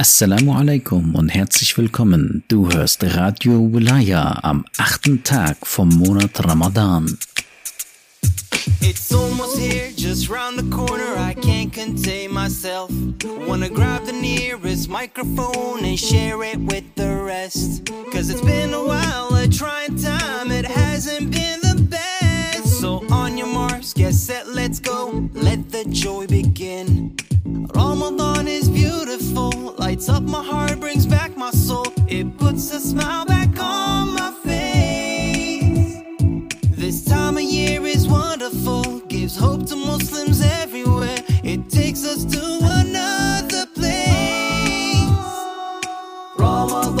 Assalamu alaikum und herzlich willkommen. Du hörst Radio Wilaya am achten Tag vom Monat Ramadan. It's almost here, just round the corner. I can't contain myself. Wanna grab the nearest microphone and share it with the rest. Cause it's been a while, a trying time. It hasn't been the best. So on your marks, get set, let's go. Let the joy begin. Ramadan is beautiful, lights up my heart, brings back my soul. It puts a smile back on my face. This time of year is wonderful, gives hope to Muslims everywhere. It takes us to another place. Ramadan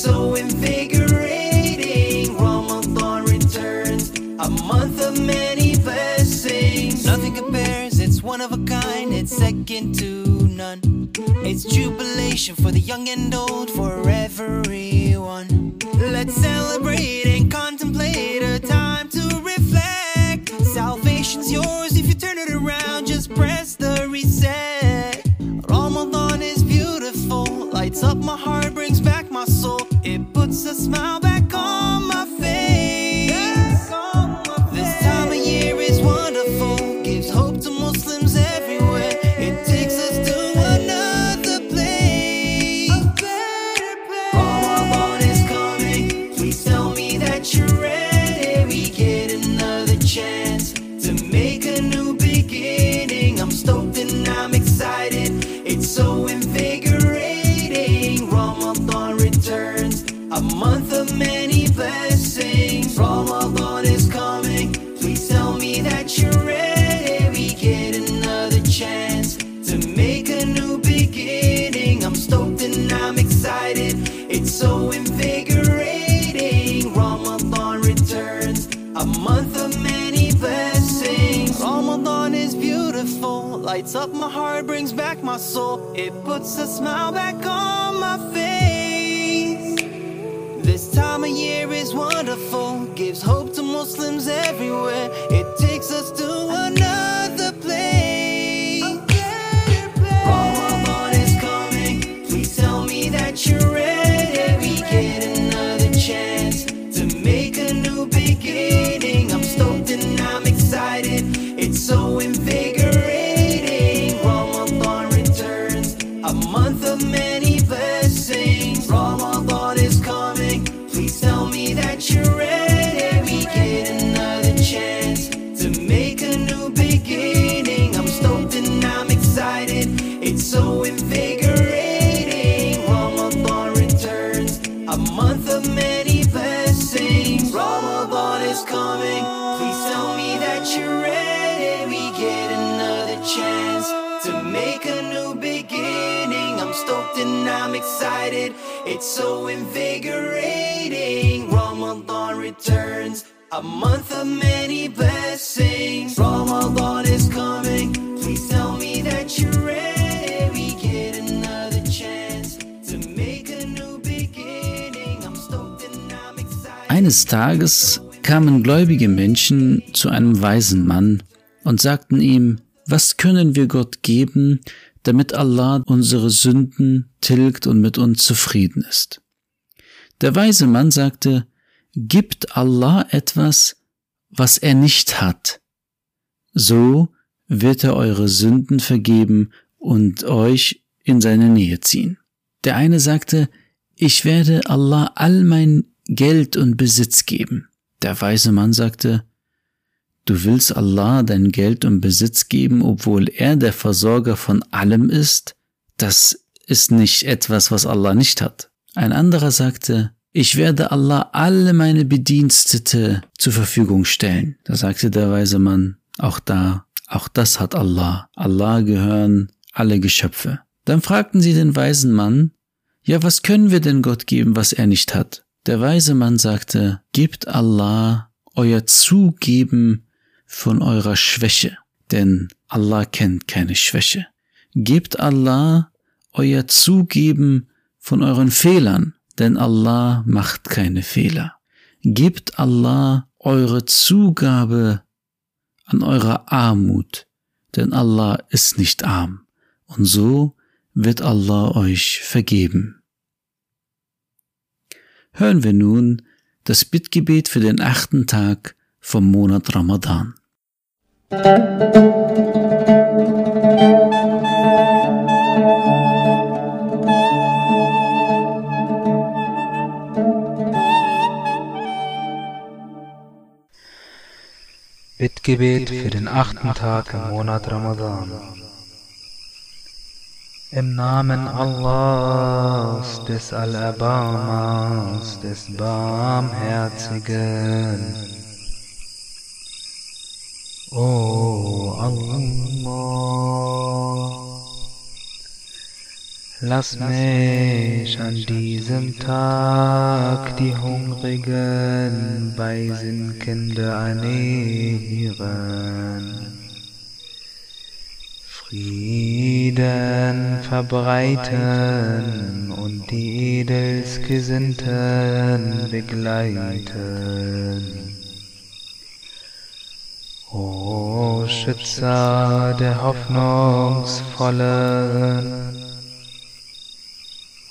so invigorating. Ramadan returns, a month of many blessings. Nothing compares, it's one of a kind, it's second to none. It's jubilation for the young and old, for everyone. Let's celebrate and contemplate a time to reflect. Salvation's yours if you turn it around, just press the reset. Ramadan is beautiful, lights up my heart, my soul. It puts a smile back on soul. It puts a smile back on my face. This time of year is wonderful, gives hope to Muslims everywhere. It takes us to another month of many blessings. Ramadan is coming, please tell me that you're ready. We get another chance to make a new beginning. I'm stoked and I'm excited. Eines Tages kamen gläubige Menschen zu einem weisen Mann und sagten ihm, was können wir Gott geben, damit Allah unsere Sünden tilgt und mit uns zufrieden ist? Der weise Mann sagte, gibt Allah etwas, was er nicht hat. So wird er eure Sünden vergeben und euch in seine Nähe ziehen. Der eine sagte, ich werde Allah all mein Geld und Besitz geben. Der weise Mann sagte, du willst Allah dein Geld und Besitz geben, obwohl er der Versorger von allem ist? Das ist nicht etwas, was Allah nicht hat. Ein anderer sagte, ich werde Allah alle meine Bedienstete zur Verfügung stellen. Da sagte der weise Mann, auch da, auch das hat Allah. Allah gehören alle Geschöpfe. Dann fragten sie den weisen Mann, ja, was können wir denn Gott geben, was er nicht hat? Der weise Mann sagte, gebt Allah euer Zugeben von eurer Schwäche, denn Allah kennt keine Schwäche. Gebt Allah euer Zugeben von euren Fehlern, denn Allah macht keine Fehler. gebt Allah eure Zugabe an eurer Armut, denn Allah ist nicht arm, und so wird Allah euch vergeben. Hören wir nun das Bittgebet für den achten Tag vom Monat Ramadan. Bittgebet für den achten Tag im Monat Ramadan. Im Namen Allahs, des Allerbarmers, des Barmherzigen. O Allah. Lass mich an diesem Tag die Hungrigen bei Sinkende ernähren. Frieden verbreiten und die Edelsgesinnten begleiten. O Schützer der Hoffnungsvollen,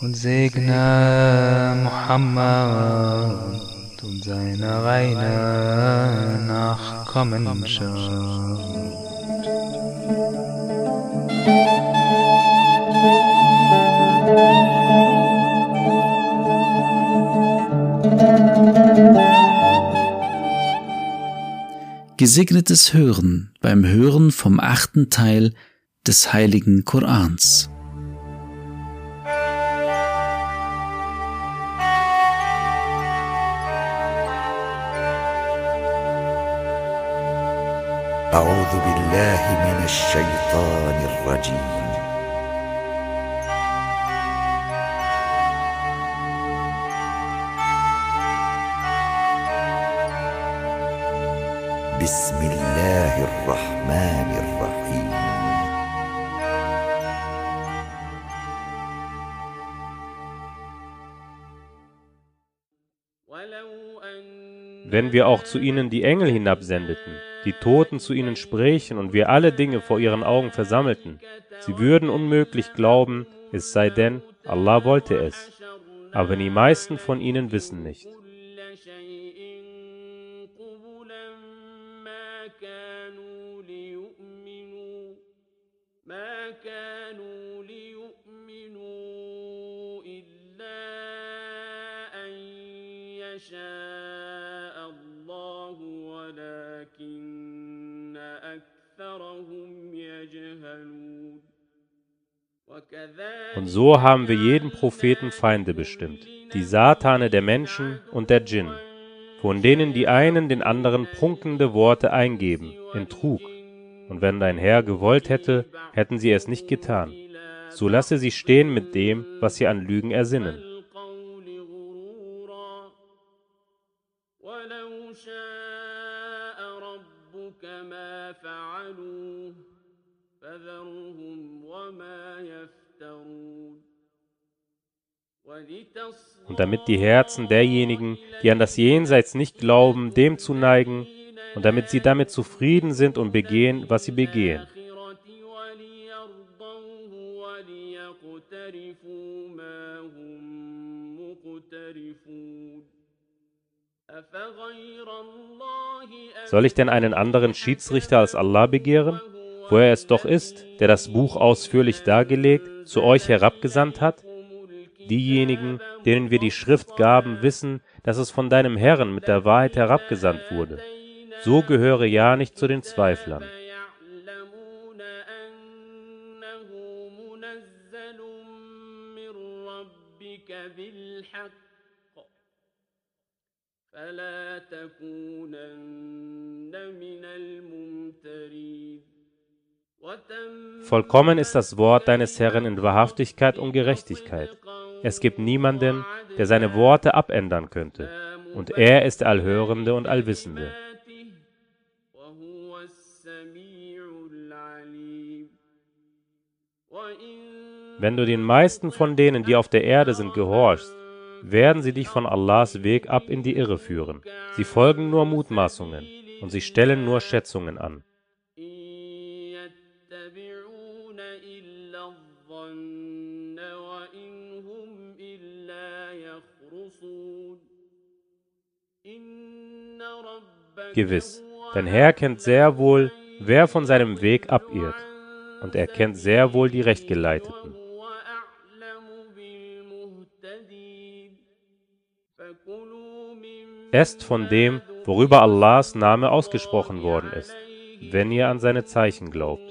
und segne Muhammad und seine reine Nachkommenschaft. Gesegnetes Hören beim Hören vom achten Teil des heiligen Korans. أعوذ بالله من الشيطان الرجيم. بسم الله الرحمن الرحيم. Wenn wir auch zu ihnen die Engel hinabsendeten, die Toten zu ihnen sprechen und wir alle Dinge vor ihren Augen versammelten, sie würden unmöglich glauben, es sei denn, Allah wollte es. Aber die meisten von ihnen wissen nicht. So haben wir jedem Propheten Feinde bestimmt, die Satane der Menschen und der Djinn, von denen die einen den anderen prunkende Worte eingeben, in Trug. Und wenn dein Herr gewollt hätte, hätten sie es nicht getan. So lasse sie stehen mit dem, was sie an Lügen ersinnen. Und damit die Herzen derjenigen, die an das Jenseits nicht glauben, dem zu neigen, und damit sie damit zufrieden sind und begehen, was sie begehen. Soll ich denn einen anderen Schiedsrichter als Allah begehren, wo er es doch ist, der das Buch ausführlich dargelegt, zu euch herabgesandt hat? Diejenigen, denen wir die Schrift gaben, wissen, dass es von deinem Herrn mit der Wahrheit herabgesandt wurde. So gehöre ja nicht zu den Zweiflern. Vollkommen ist das Wort deines Herrn in Wahrhaftigkeit und Gerechtigkeit. Es gibt niemanden, der seine Worte abändern könnte, und er ist der Allhörende und Allwissende. Wenn du den meisten von denen, die auf der Erde sind, gehorchst, werden sie dich von Allahs Weg ab in die Irre führen. Sie folgen nur Mutmaßungen und sie stellen nur Schätzungen an. Gewiss, dein Herr kennt sehr wohl, wer von seinem Weg abirrt, und er kennt sehr wohl die Rechtgeleiteten. Esst von dem, worüber Allahs Name ausgesprochen worden ist, wenn ihr an seine Zeichen glaubt.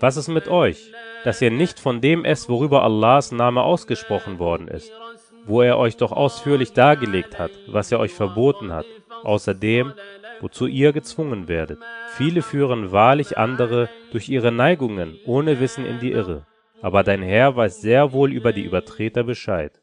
Was ist mit euch, dass ihr nicht von dem esst, worüber Allahs Name ausgesprochen worden ist, wo er euch doch ausführlich dargelegt hat, was er euch verboten hat, außer dem, wozu ihr gezwungen werdet. Viele führen wahrlich andere durch ihre Neigungen ohne Wissen in die Irre, aber dein Herr weiß sehr wohl über die Übertreter Bescheid.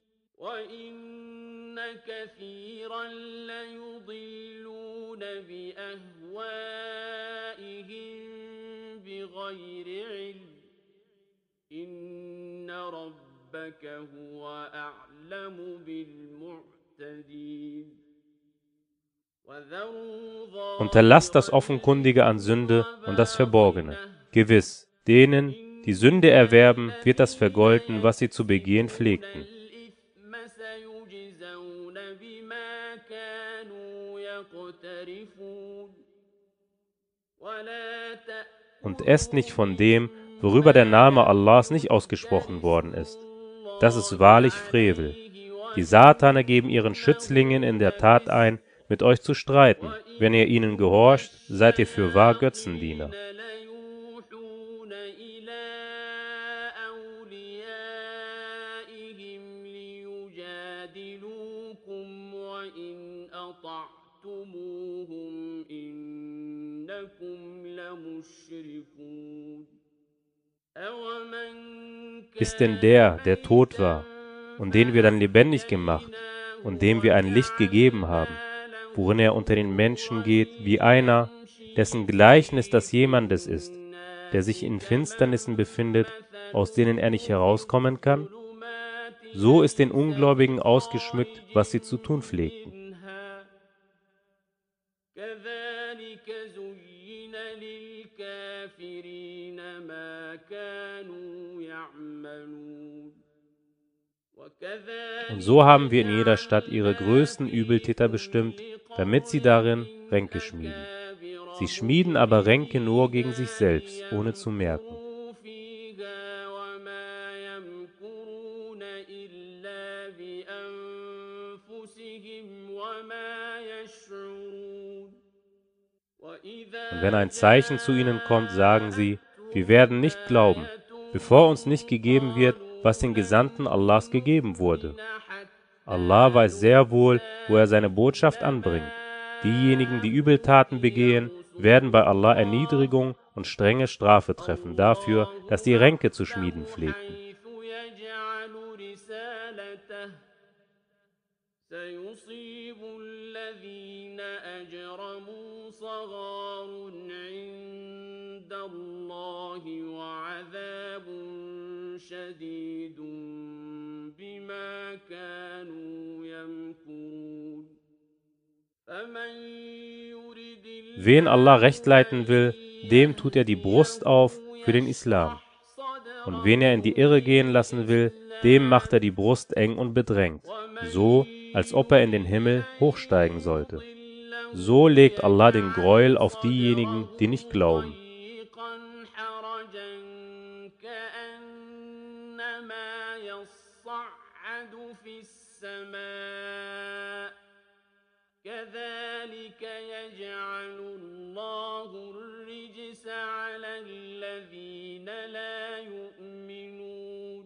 ربك هو أعلم بالمعتدين وذروا Unterlasst das Offenkundige an Sünde und das Verborgene. Gewiss, denen, die Sünde erwerben, wird das vergolten, was sie zu begehen pflegten. الإثم سيجزون بما كانوا يقترفون ولا Und esst nicht von dem, worüber der Name Allahs nicht ausgesprochen worden ist. Das ist wahrlich Frevel. Die Satane geben ihren Schützlingen in der Tat ein, mit euch zu streiten. Wenn ihr ihnen gehorcht, seid ihr für wahr Götzendiener. ليوحون إلى أوليائهم ليجادلوكم وإن أطعتموهم إنكم لمشركون أومن ist denn der, der tot war, und den wir dann lebendig gemacht, und dem wir ein Licht gegeben haben, worin er unter den Menschen geht, wie einer, dessen Gleichnis das jemandes ist, der sich in Finsternissen befindet, aus denen er nicht herauskommen kann? So ist den Ungläubigen ausgeschmückt, was sie zu tun pflegten. Und so haben wir in jeder Stadt ihre größten Übeltäter bestimmt, damit sie darin Ränke schmieden. Sie schmieden aber Ränke nur gegen sich selbst, ohne zu merken. Und wenn ein Zeichen zu ihnen kommt, sagen sie, wir werden nicht glauben, bevor uns nicht gegeben wird, was den Gesandten Allahs gegeben wurde. Allah weiß sehr wohl, wo er seine Botschaft anbringt. Diejenigen, die Übeltaten begehen, werden bei Allah Erniedrigung und strenge Strafe treffen dafür, dass sie Ränke zu schmieden pflegten. شديد بما كانوا يمكرون فمن يرد Wen Allah recht leiten will, dem tut er die Brust auf für den Islam. Und wen er in die Irre gehen lassen will, dem macht er die Brust eng und bedrängt, so als ob er in den Himmel hochsteigen sollte. So legt Allah den Gräuel auf diejenigen, die nicht glauben. كذلك يجعل الله الرجس على الذين لا يؤمنون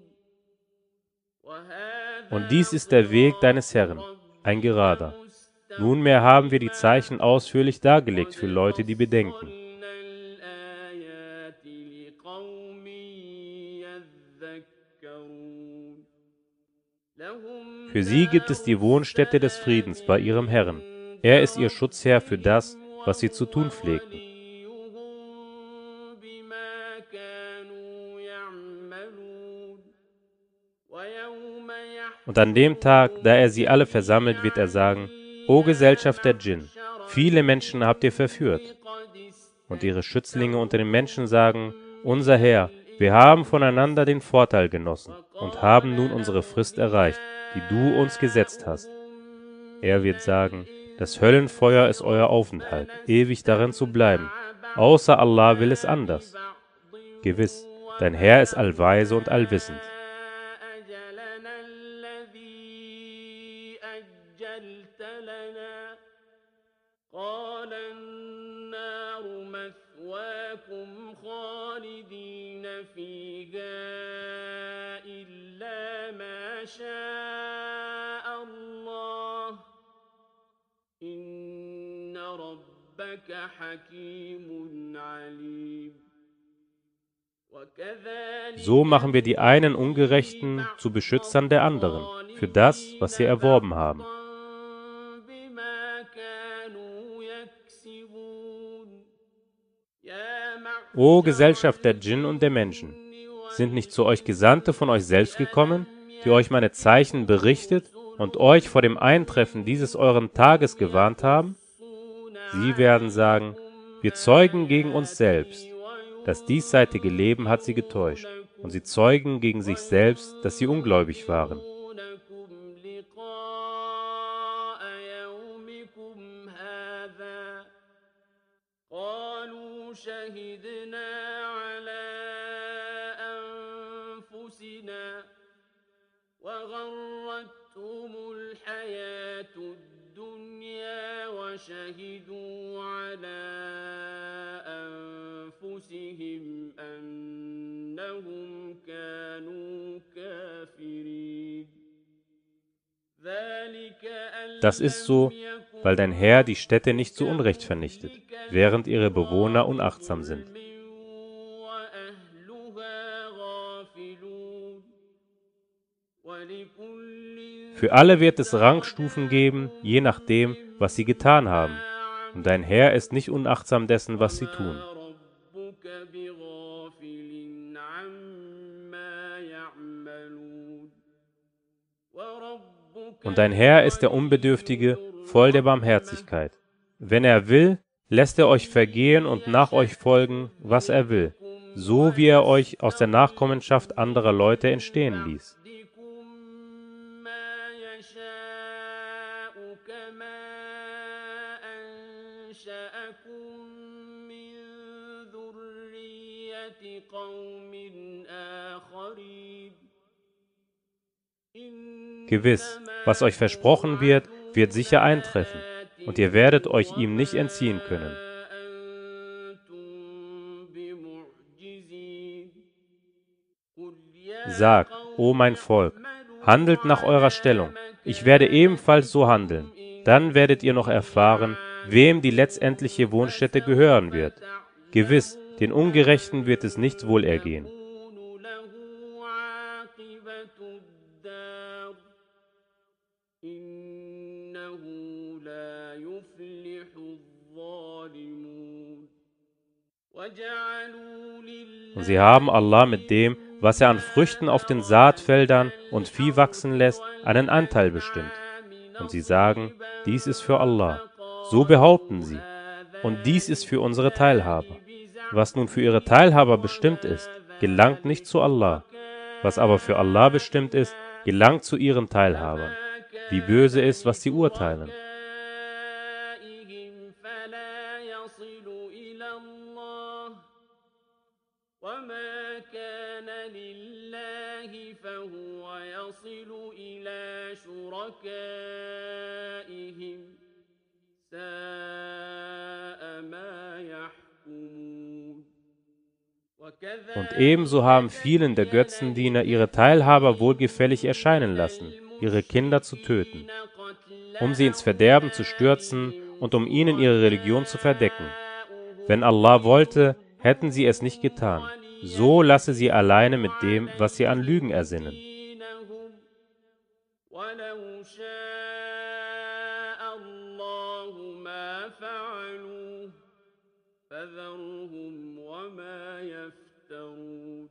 وهذا Und dies ist der Weg deines Herrn, ein gerader. Nunmehr haben wir die Zeichen ausführlich dargelegt für Leute, die bedenken. فصلنا الآيات لقوم يذكرون لهم Für sie gibt es die Wohnstätte des Friedens bei ihrem Herrn. Er ist ihr Schutzherr für das, was sie zu tun pflegten. Und an dem Tag, da er sie alle versammelt, wird er sagen, O Gesellschaft der Djinn, viele Menschen habt ihr verführt. Und ihre Schützlinge unter den Menschen sagen, unser Herr, wir haben voneinander den Vorteil genossen und haben nun unsere Frist erreicht, die du uns gesetzt hast. Er wird sagen, das Höllenfeuer ist euer Aufenthalt, ewig darin zu bleiben. Außer Allah will es anders. Gewiss, dein Herr ist allweise und allwissend. So machen wir die einen Ungerechten zu Beschützern der anderen für das, was sie erworben haben. O Gesellschaft der Djinn und der Menschen, sind nicht zu euch Gesandte von euch selbst gekommen, die euch meine Zeichen berichtet und euch vor dem Eintreffen dieses euren Tages gewarnt haben? Sie werden sagen, wir zeugen gegen uns selbst. Das diesseitige Leben hat sie getäuscht und sie zeugen gegen sich selbst, dass sie ungläubig waren. يحذرونكم لقاء يومكم هذا قالوا شهدنا على أنفسنا وغرتهم الحياة الدنيا وشهدوا على أنفسهم أنهم كانوا كافرين ذلك أن Das ist so, weil dein Herr die Städte nicht zu Unrecht vernichtet, während ihre Bewohner unachtsam sind. وأهلها غافلون ولكل Für alle wird es Rangstufen geben, je nachdem, was sie getan haben. Und dein Herr ist nicht unachtsam dessen, was sie tun. Und dein Herr ist der Unbedürftige, voll der Barmherzigkeit. Wenn er will, lässt er euch vergehen und nach euch folgen, was er will, so wie er euch aus der Nachkommenschaft anderer Leute entstehen ließ. يهديكم ما يشاء كما أنشأكم من ذرية قوم آخرين Gewiss, was euch versprochen wird, wird sicher eintreffen, und ihr werdet euch ihm nicht entziehen können. Sagt, o mein Volk, handelt nach eurer Stellung, ich werde ebenfalls so handeln, dann werdet ihr noch erfahren, wem die letztendliche Wohnstätte gehören wird. Gewiss, den Ungerechten wird es nicht wohl ergehen. Und sie haben Allah mit dem, was er an Früchten auf den Saatfeldern und Vieh wachsen lässt, einen Anteil bestimmt. Und sie sagen, dies ist für Allah. So behaupten sie. Und dies ist für unsere Teilhaber. Was nun für ihre Teilhaber bestimmt ist, gelangt nicht zu Allah. Was aber für Allah bestimmt ist, gelangt zu ihren Teilhabern. Wie böse ist, was sie urteilen. شركائهم ساء ما يحكمون Und ebenso haben vielen der Götzendiener ihre Teilhaber wohlgefällig erscheinen lassen, ihre Kinder zu töten, um sie ins Verderben zu stürzen und um ihnen ihre Religion zu verdecken. Wenn Allah wollte, hätten sie es nicht getan. So lasse sie alleine mit dem, was sie an Lügen ersinnen. دينهم ولو شاء الله ما فعلوه فذرهم وما يفترون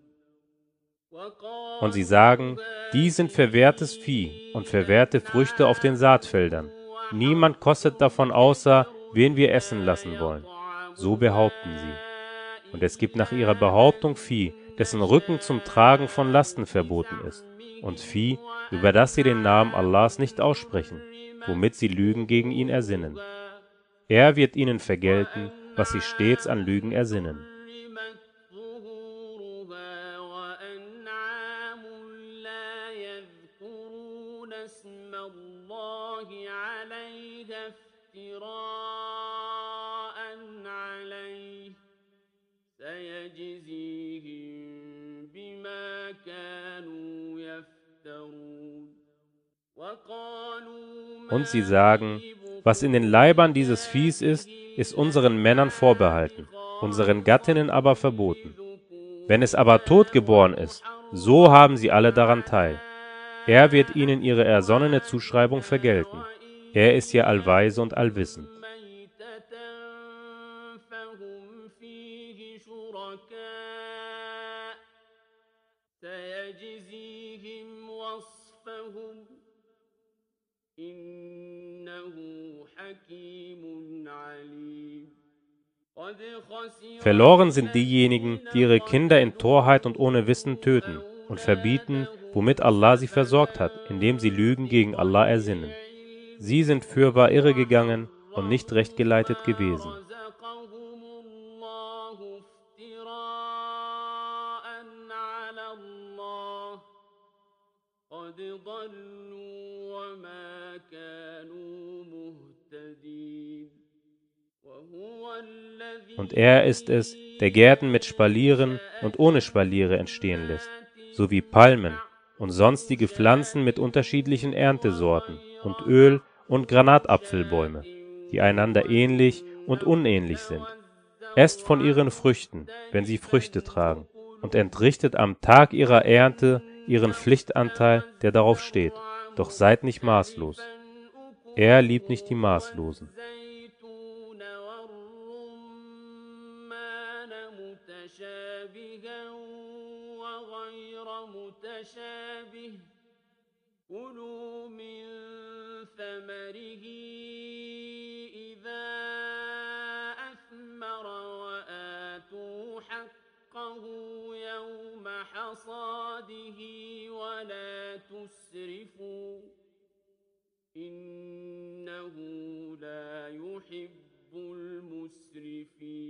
Und sie sagen, Die sind verwehrtes Vieh und verwehrte Früchte auf den Saatfeldern. Niemand kostet davon außer, wen wir essen lassen wollen. So behaupten sie. Und es gibt nach ihrer Behauptung Vieh, dessen Rücken zum Tragen von Lasten verboten ist, und Vieh, über das sie den Namen Allahs nicht aussprechen, womit sie Lügen gegen ihn ersinnen. Er wird ihnen vergelten, was sie stets an Lügen ersinnen. Und sie sagen, was in den Leibern dieses Viehs ist, ist unseren Männern vorbehalten, unseren Gattinnen aber verboten. Wenn es aber totgeboren ist, so haben sie alle daran teil. Er wird ihnen ihre ersonnene Zuschreibung vergelten. Er ist ja allweise und allwissend. Verloren sind diejenigen, die ihre Kinder in Torheit und ohne Wissen töten und verbieten, womit Allah sie versorgt hat, indem sie Lügen gegen Allah ersinnen. Sie sind fürwahr irregegangen und nicht recht geleitet gewesen. Er ist es, der Gärten mit Spalieren und ohne Spaliere entstehen lässt, sowie Palmen und sonstige Pflanzen mit unterschiedlichen Erntesorten und Öl- und Granatapfelbäume, die einander ähnlich und unähnlich sind. Esst von ihren Früchten, wenn sie Früchte tragen, und entrichtet am Tag ihrer Ernte ihren Pflichtanteil, der darauf steht. Doch seid nicht maßlos. Er liebt nicht die Maßlosen. كلوا من ثمره إذا أثمر وآتوا حقه يوم حصاده ولا تسرفوا إنه لا يحب المسرفين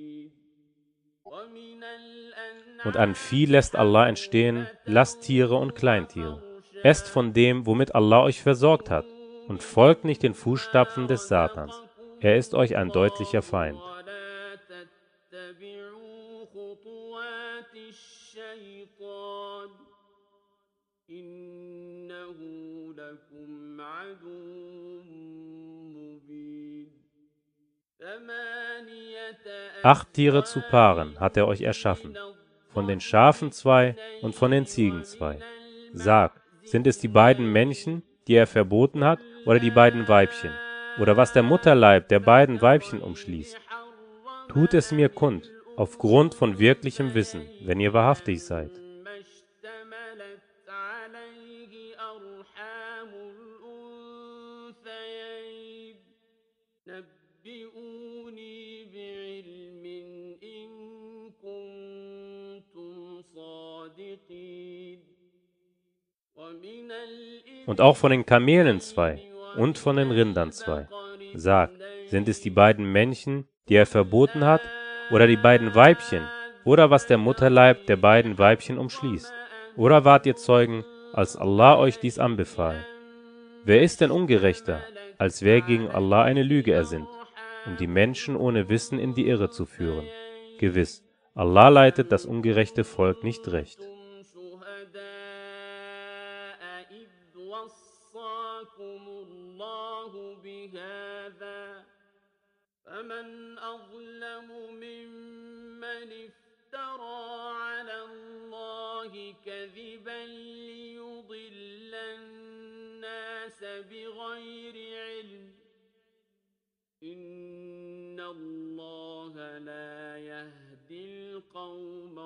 Und an Vieh lässt Allah entstehen Lasttiere und Kleintiere. Esst von dem, womit Allah euch versorgt hat, und folgt nicht den Fußstapfen des Satans. Er ist euch ein deutlicher Feind. Acht Tiere zu Paaren hat er euch erschaffen, von den Schafen zwei und von den Ziegen zwei. Sagt, sind es die beiden Männchen, die er verboten hat, oder die beiden Weibchen? Oder was der Mutterleib der beiden Weibchen umschließt? Tut es mir kund, aufgrund von wirklichem Wissen, wenn ihr wahrhaftig seid. Und auch von den Kamelen zwei und von den Rindern zwei. Sag, sind es die beiden Männchen, die er verboten hat, oder die beiden Weibchen, oder was der Mutterleib der beiden Weibchen umschließt? Oder wart ihr Zeugen, als Allah euch dies anbefahl? Wer ist denn ungerechter, als wer gegen Allah eine Lüge ersinnt, um die Menschen ohne Wissen in die Irre zu führen? Gewiss, Allah leitet das ungerechte Volk nicht recht. فمن أظلم ممن افترى على الله كذبا ليضل الناس بغير علم إن الله لا يهدي القوم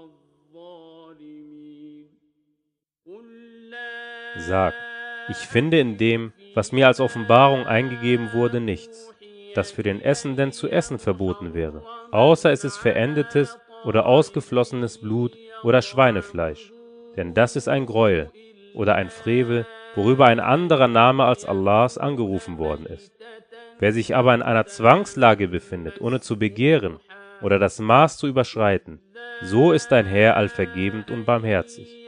الظالمين قل لا Sag, ich finde in dem, was mir als Offenbarung eingegeben wurde, nichts, das für den Essenden zu essen verboten wäre, außer es ist verendetes oder ausgeflossenes Blut oder Schweinefleisch. Denn das ist ein Greuel oder ein Frevel, worüber ein anderer Name als Allahs angerufen worden ist. Wer sich aber in einer Zwangslage befindet, ohne zu begehren oder das Maß zu überschreiten, so ist dein Herr allvergebend und barmherzig.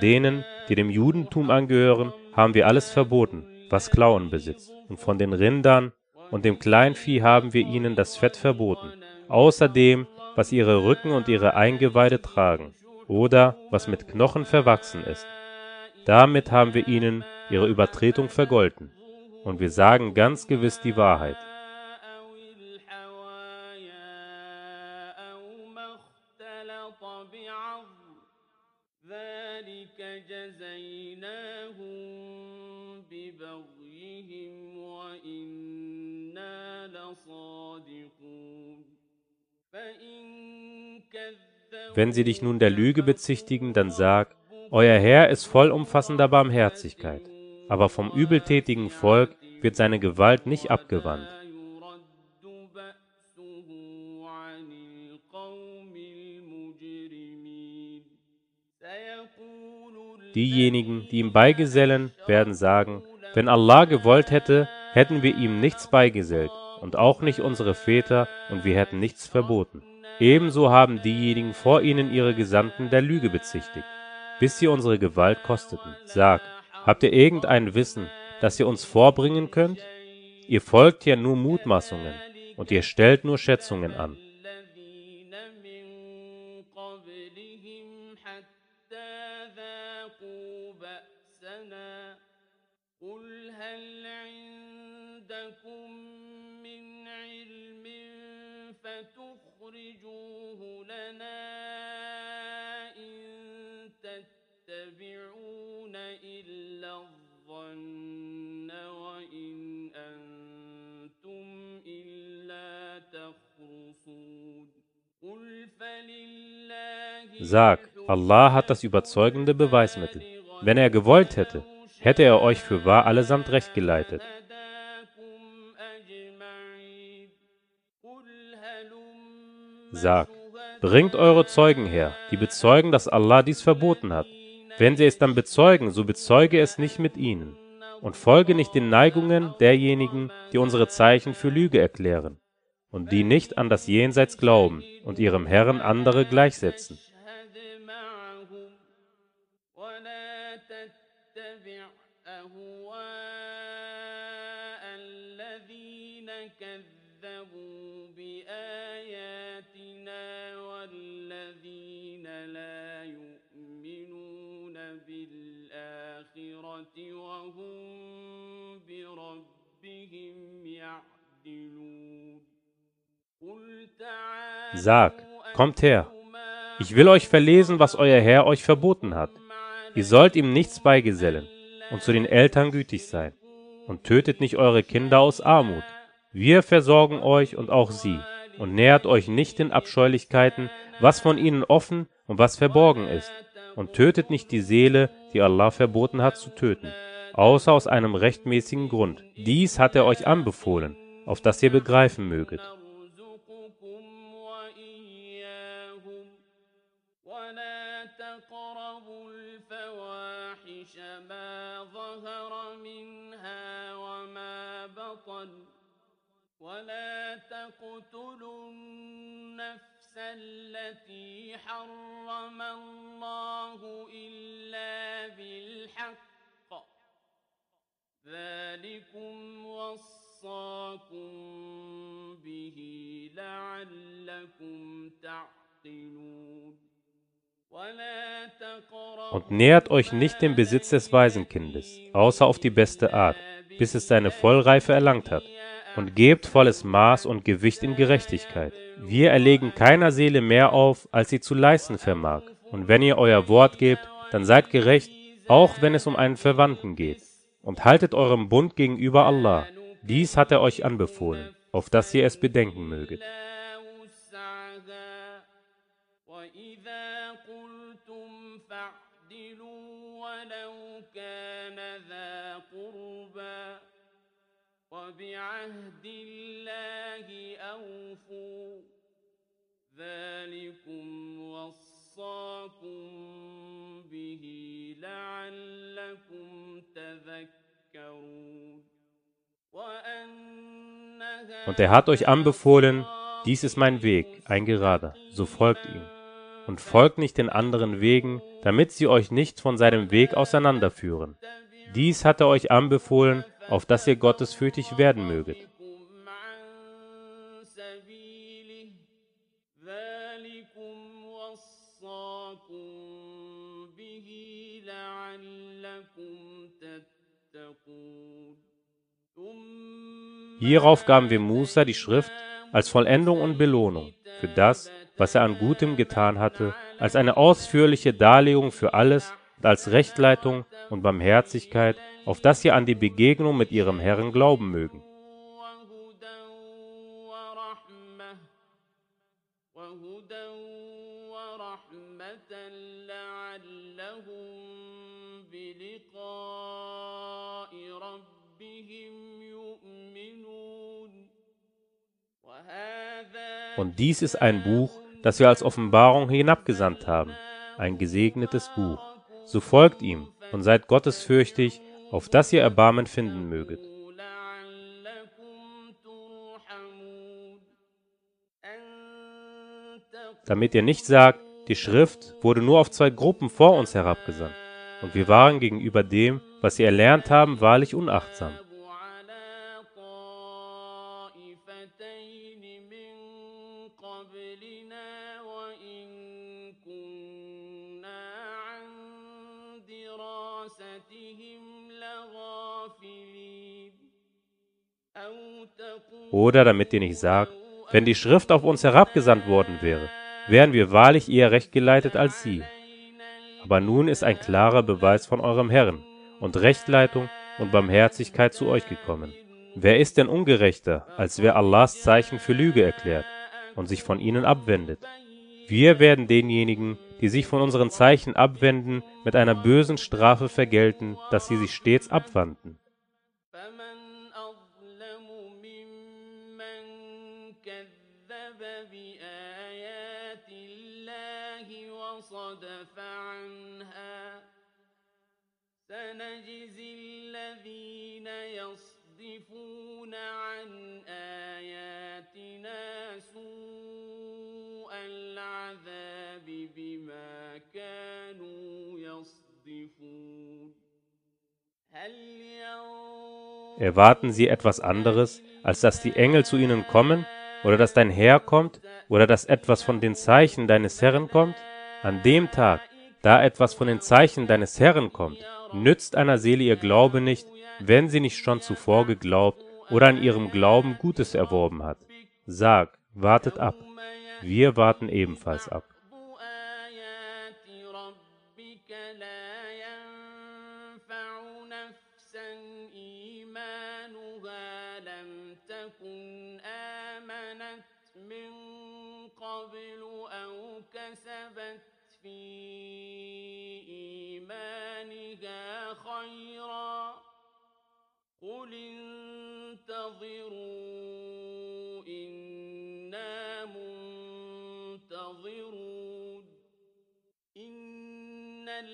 Denen, die dem Judentum angehören, haben wir alles verboten, was Klauen besitzt. Und von den Rindern und dem Kleinvieh haben wir ihnen das Fett verboten. Außerdem, was ihre Rücken und ihre Eingeweide tragen, oder was mit Knochen verwachsen ist. Damit haben wir ihnen ihre Übertretung vergolten. Und wir sagen ganz gewiss die Wahrheit. Wenn sie dich nun der Lüge bezichtigen, dann sag, Euer Herr ist vollumfassender Barmherzigkeit, aber vom übeltätigen Volk wird seine Gewalt nicht abgewandt. Diejenigen, die ihm beigesellen, werden sagen, wenn Allah gewollt hätte, hätten wir ihm nichts beigesellt und auch nicht unsere Väter und wir hätten nichts verboten. Ebenso haben diejenigen vor ihnen ihre Gesandten der Lüge bezichtigt, bis sie unsere Gewalt kosteten. Sag, habt ihr irgendein Wissen, das ihr uns vorbringen könnt? Ihr folgt ja nur Mutmaßungen und ihr stellt nur Schätzungen an. Sag, Allah hat das überzeugende Beweismittel. Wenn er gewollt hätte, hätte er euch für wahr allesamt recht geleitet. Sag, bringt eure Zeugen her, die bezeugen, dass Allah dies verboten hat. Wenn sie es dann bezeugen, so bezeuge es nicht mit ihnen. Und folge nicht den Neigungen derjenigen, die unsere Zeichen für Lüge erklären und die nicht an das Jenseits glauben und ihrem Herrn andere gleichsetzen. بالآخرة وهم بربهم يعدلون قل تعالوا Sag, kommt her, ich will euch verlesen, was euer Herr euch verboten hat. Ihr sollt ihm nichts beigesellen und zu den Eltern gütig sein. Und tötet nicht eure Kinder aus Armut. Wir versorgen euch und auch sie. Und nähert euch nicht den Abscheulichkeiten, was von ihnen offen und was verborgen ist. Und tötet nicht die Seele, die Allah verboten hat zu töten, außer aus einem rechtmäßigen Grund. Dies hat er euch anbefohlen, auf dass ihr begreifen möget. نرزقكم وإياهم ولا تقربوا النفس التي حرم الله إلا بالحق ذلكم وصاكم به لعلكم تعقلون تعقلون ولا تقربوا Und nähert euch nicht dem Besitz des Waisenkindes, außer auf die beste Art, bis es seine Vollreife erlangt hat. Und gebt volles Maß und Gewicht in Gerechtigkeit. Wir erlegen keiner Seele mehr auf, als sie zu leisten vermag. Und wenn ihr euer Wort gebt, dann seid gerecht, auch wenn es um einen Verwandten geht. Und haltet eurem Bund gegenüber Allah. Dies hat er euch anbefohlen, auf dass ihr es bedenken möget. لا وسعها وإذا قلتم فاعدلوا ولو كان وبعهد الله أوفوا ذلكم وصاكم به لعلكم تذكرون وأن Und er hat euch anbefohlen, dies ist mein Weg, ein gerader, so folgt ihm. Und folgt nicht den anderen Wegen, damit sie euch nicht von seinem Weg auseinanderführen. Dies hat er euch anbefohlen, auf dass ihr Gottesfürchtig werden möget. Hierauf gaben wir Musa die Schrift als Vollendung und Belohnung für das, was er an Gutem getan hatte, als eine ausführliche Darlegung für alles, als Rechtleitung und Barmherzigkeit, auf dass sie an die Begegnung mit ihrem Herrn glauben mögen. Und dies ist ein Buch, das wir als Offenbarung hinabgesandt haben, ein gesegnetes Buch so folgt ihm und seid gottesfürchtig, auf dass ihr Erbarmen finden möget. Damit ihr nicht sagt, die Schrift wurde nur auf zwei Gruppen vor uns herabgesandt, und wir waren gegenüber dem, was sie erlernt haben, wahrlich unachtsam. Oder damit ihr nicht sagt, wenn die Schrift auf uns herabgesandt worden wäre, wären wir wahrlich eher rechtgeleitet als sie. Aber nun ist ein klarer Beweis von eurem Herrn und Rechtleitung und Barmherzigkeit zu euch gekommen. Wer ist denn ungerechter, als wer Allahs Zeichen für Lüge erklärt und sich von ihnen abwendet? Wir werden denjenigen, die sich von unseren Zeichen abwenden, mit einer bösen Strafe vergelten, dass sie sich stets abwandten. وصدف عنها سنجزي الذين يصدفون عن آياتنا سوء العذاب بما كانوا يصدفون هل ينظرون Erwarten sie etwas anderes, als dass die Engel zu ihnen kommen, oder dass dein Herr kommt, oder dass etwas von den Zeichen deines Herrn kommt? An dem Tag, da etwas von den Zeichen deines Herrn kommt, nützt einer Seele ihr Glaube nicht, wenn sie nicht schon zuvor geglaubt oder an ihrem Glauben Gutes erworben hat. Sag, wartet ab. Wir warten ebenfalls ab.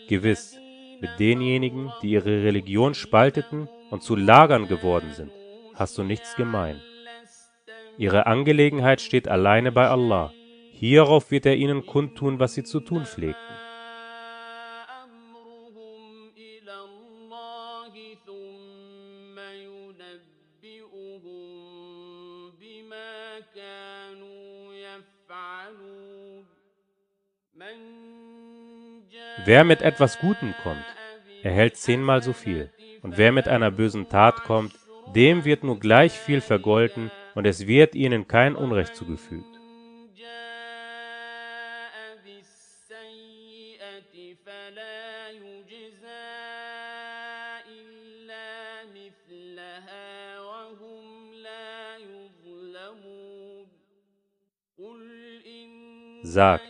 Gewiss, mit denjenigen, die ihre Religion spalteten und zu Lagern geworden sind, hast du nichts gemein. Ihre Angelegenheit steht alleine bei Allah. Hierauf wird er ihnen kundtun, was sie zu tun pflegten. Wer mit etwas Gutem kommt, erhält zehnmal so viel. Und wer mit einer bösen Tat kommt, dem wird nur gleich viel vergolten und es wird ihnen kein Unrecht zugefügt. Sag,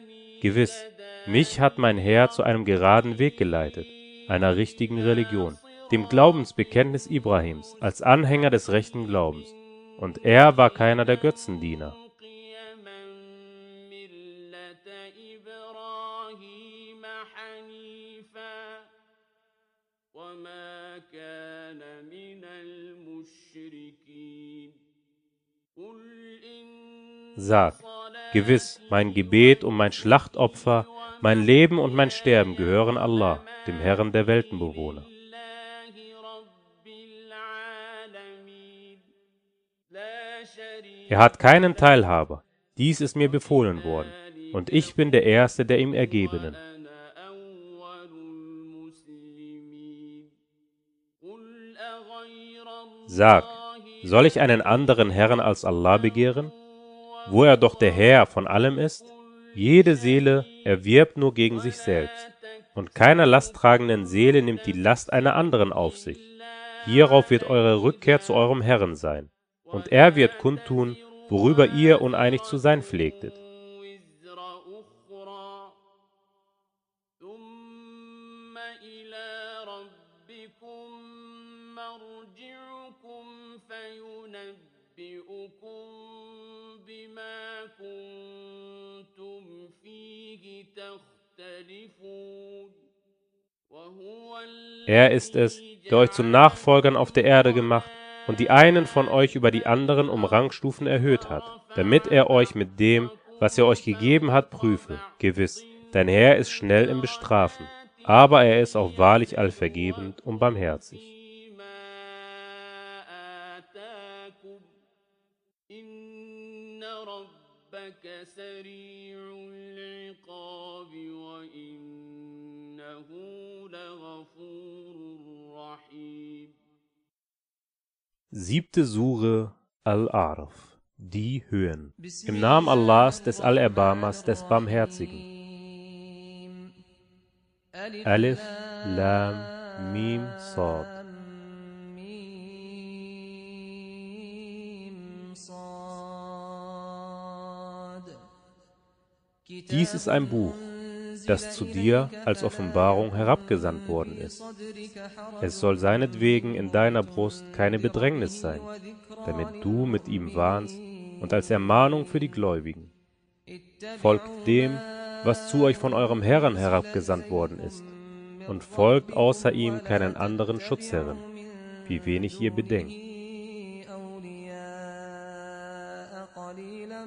gewiss, mich hat mein Herr zu einem geraden Weg geleitet, einer richtigen Religion, dem Glaubensbekenntnis Ibrahims als Anhänger des rechten Glaubens. Und er war keiner der Götzendiener. Sag, gewiss, mein Gebet und mein Schlachtopfer mein Leben und mein Sterben gehören Allah, dem Herrn der Weltenbewohner. Er hat keinen Teilhaber, dies ist mir befohlen worden, und ich bin der Erste der ihm Ergebenen. Sag, soll ich einen anderen Herrn als Allah begehren, wo er doch der Herr von allem ist? Jede Seele erwirbt nur gegen sich selbst, und keiner lasttragenden Seele nimmt die Last einer anderen auf sich. Hierauf wird eure Rückkehr zu eurem Herrn sein, und er wird kundtun, worüber ihr uneinig zu sein pflegtet. Er ist es, der euch zu Nachfolgern auf der Erde gemacht und die einen von euch über die anderen um Rangstufen erhöht hat, damit er euch mit dem, was er euch gegeben hat, prüfe. Gewiss, dein Herr ist schnell im Bestrafen, aber er ist auch wahrlich allvergebend und barmherzig. Siebte Sure Al-Araf Die Höhen. Im Namen Allahs des Allerbarmers des Barmherzigen. Alif, Lam, Mim, Sad. Dies ist ein Buch, das zu dir als Offenbarung herabgesandt worden ist. Es soll seinetwegen in deiner Brust keine Bedrängnis sein, damit du mit ihm warnst und als Ermahnung für die Gläubigen. Folgt dem, was zu euch von eurem Herrn herabgesandt worden ist, und folgt außer ihm keinen anderen Schutzherren, wie wenig ihr bedenkt. أولياء قليلا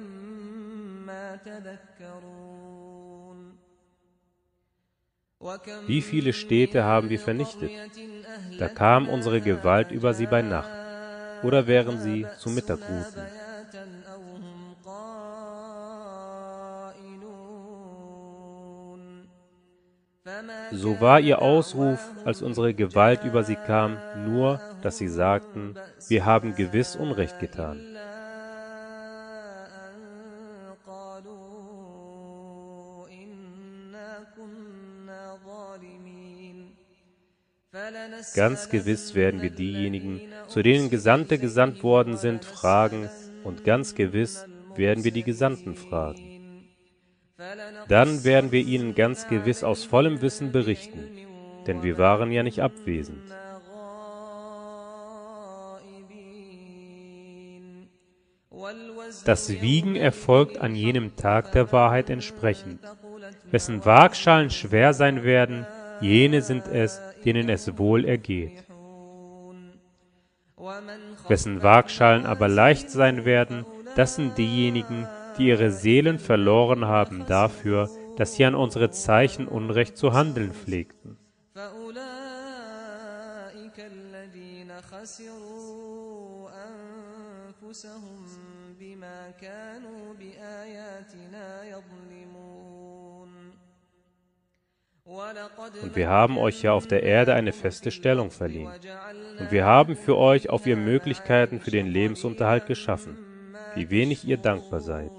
ما تذكرون wie viele Städte haben wir vernichtet? Da kam unsere Gewalt über sie bei Nacht, oder während sie zu Mittag ruhten. So war ihr Ausruf, als unsere Gewalt über sie kam, nur, dass sie sagten, wir haben gewiss Unrecht getan. Ganz gewiss werden wir diejenigen, zu denen Gesandte gesandt worden sind, fragen, und ganz gewiss werden wir die Gesandten fragen. Dann werden wir ihnen ganz gewiss aus vollem Wissen berichten, denn wir waren ja nicht abwesend. Das Wiegen erfolgt an jenem Tag der Wahrheit entsprechend. Wessen Waagschalen schwer sein werden, jene sind es, denen es wohl ergeht. Wessen Waagschalen aber leicht sein werden, das sind diejenigen, die ihre Seelen verloren haben dafür, dass sie an unsere Zeichen Unrecht zu handeln pflegten. فأولئك الذين خسروا أنفسهم بما كانوا بآياتنا يظلمون und wir haben euch ja auf der Erde eine feste Stellung verliehen. Und wir haben für euch auf ihr Möglichkeiten für den Lebensunterhalt geschaffen. Wie wenig ihr dankbar seid.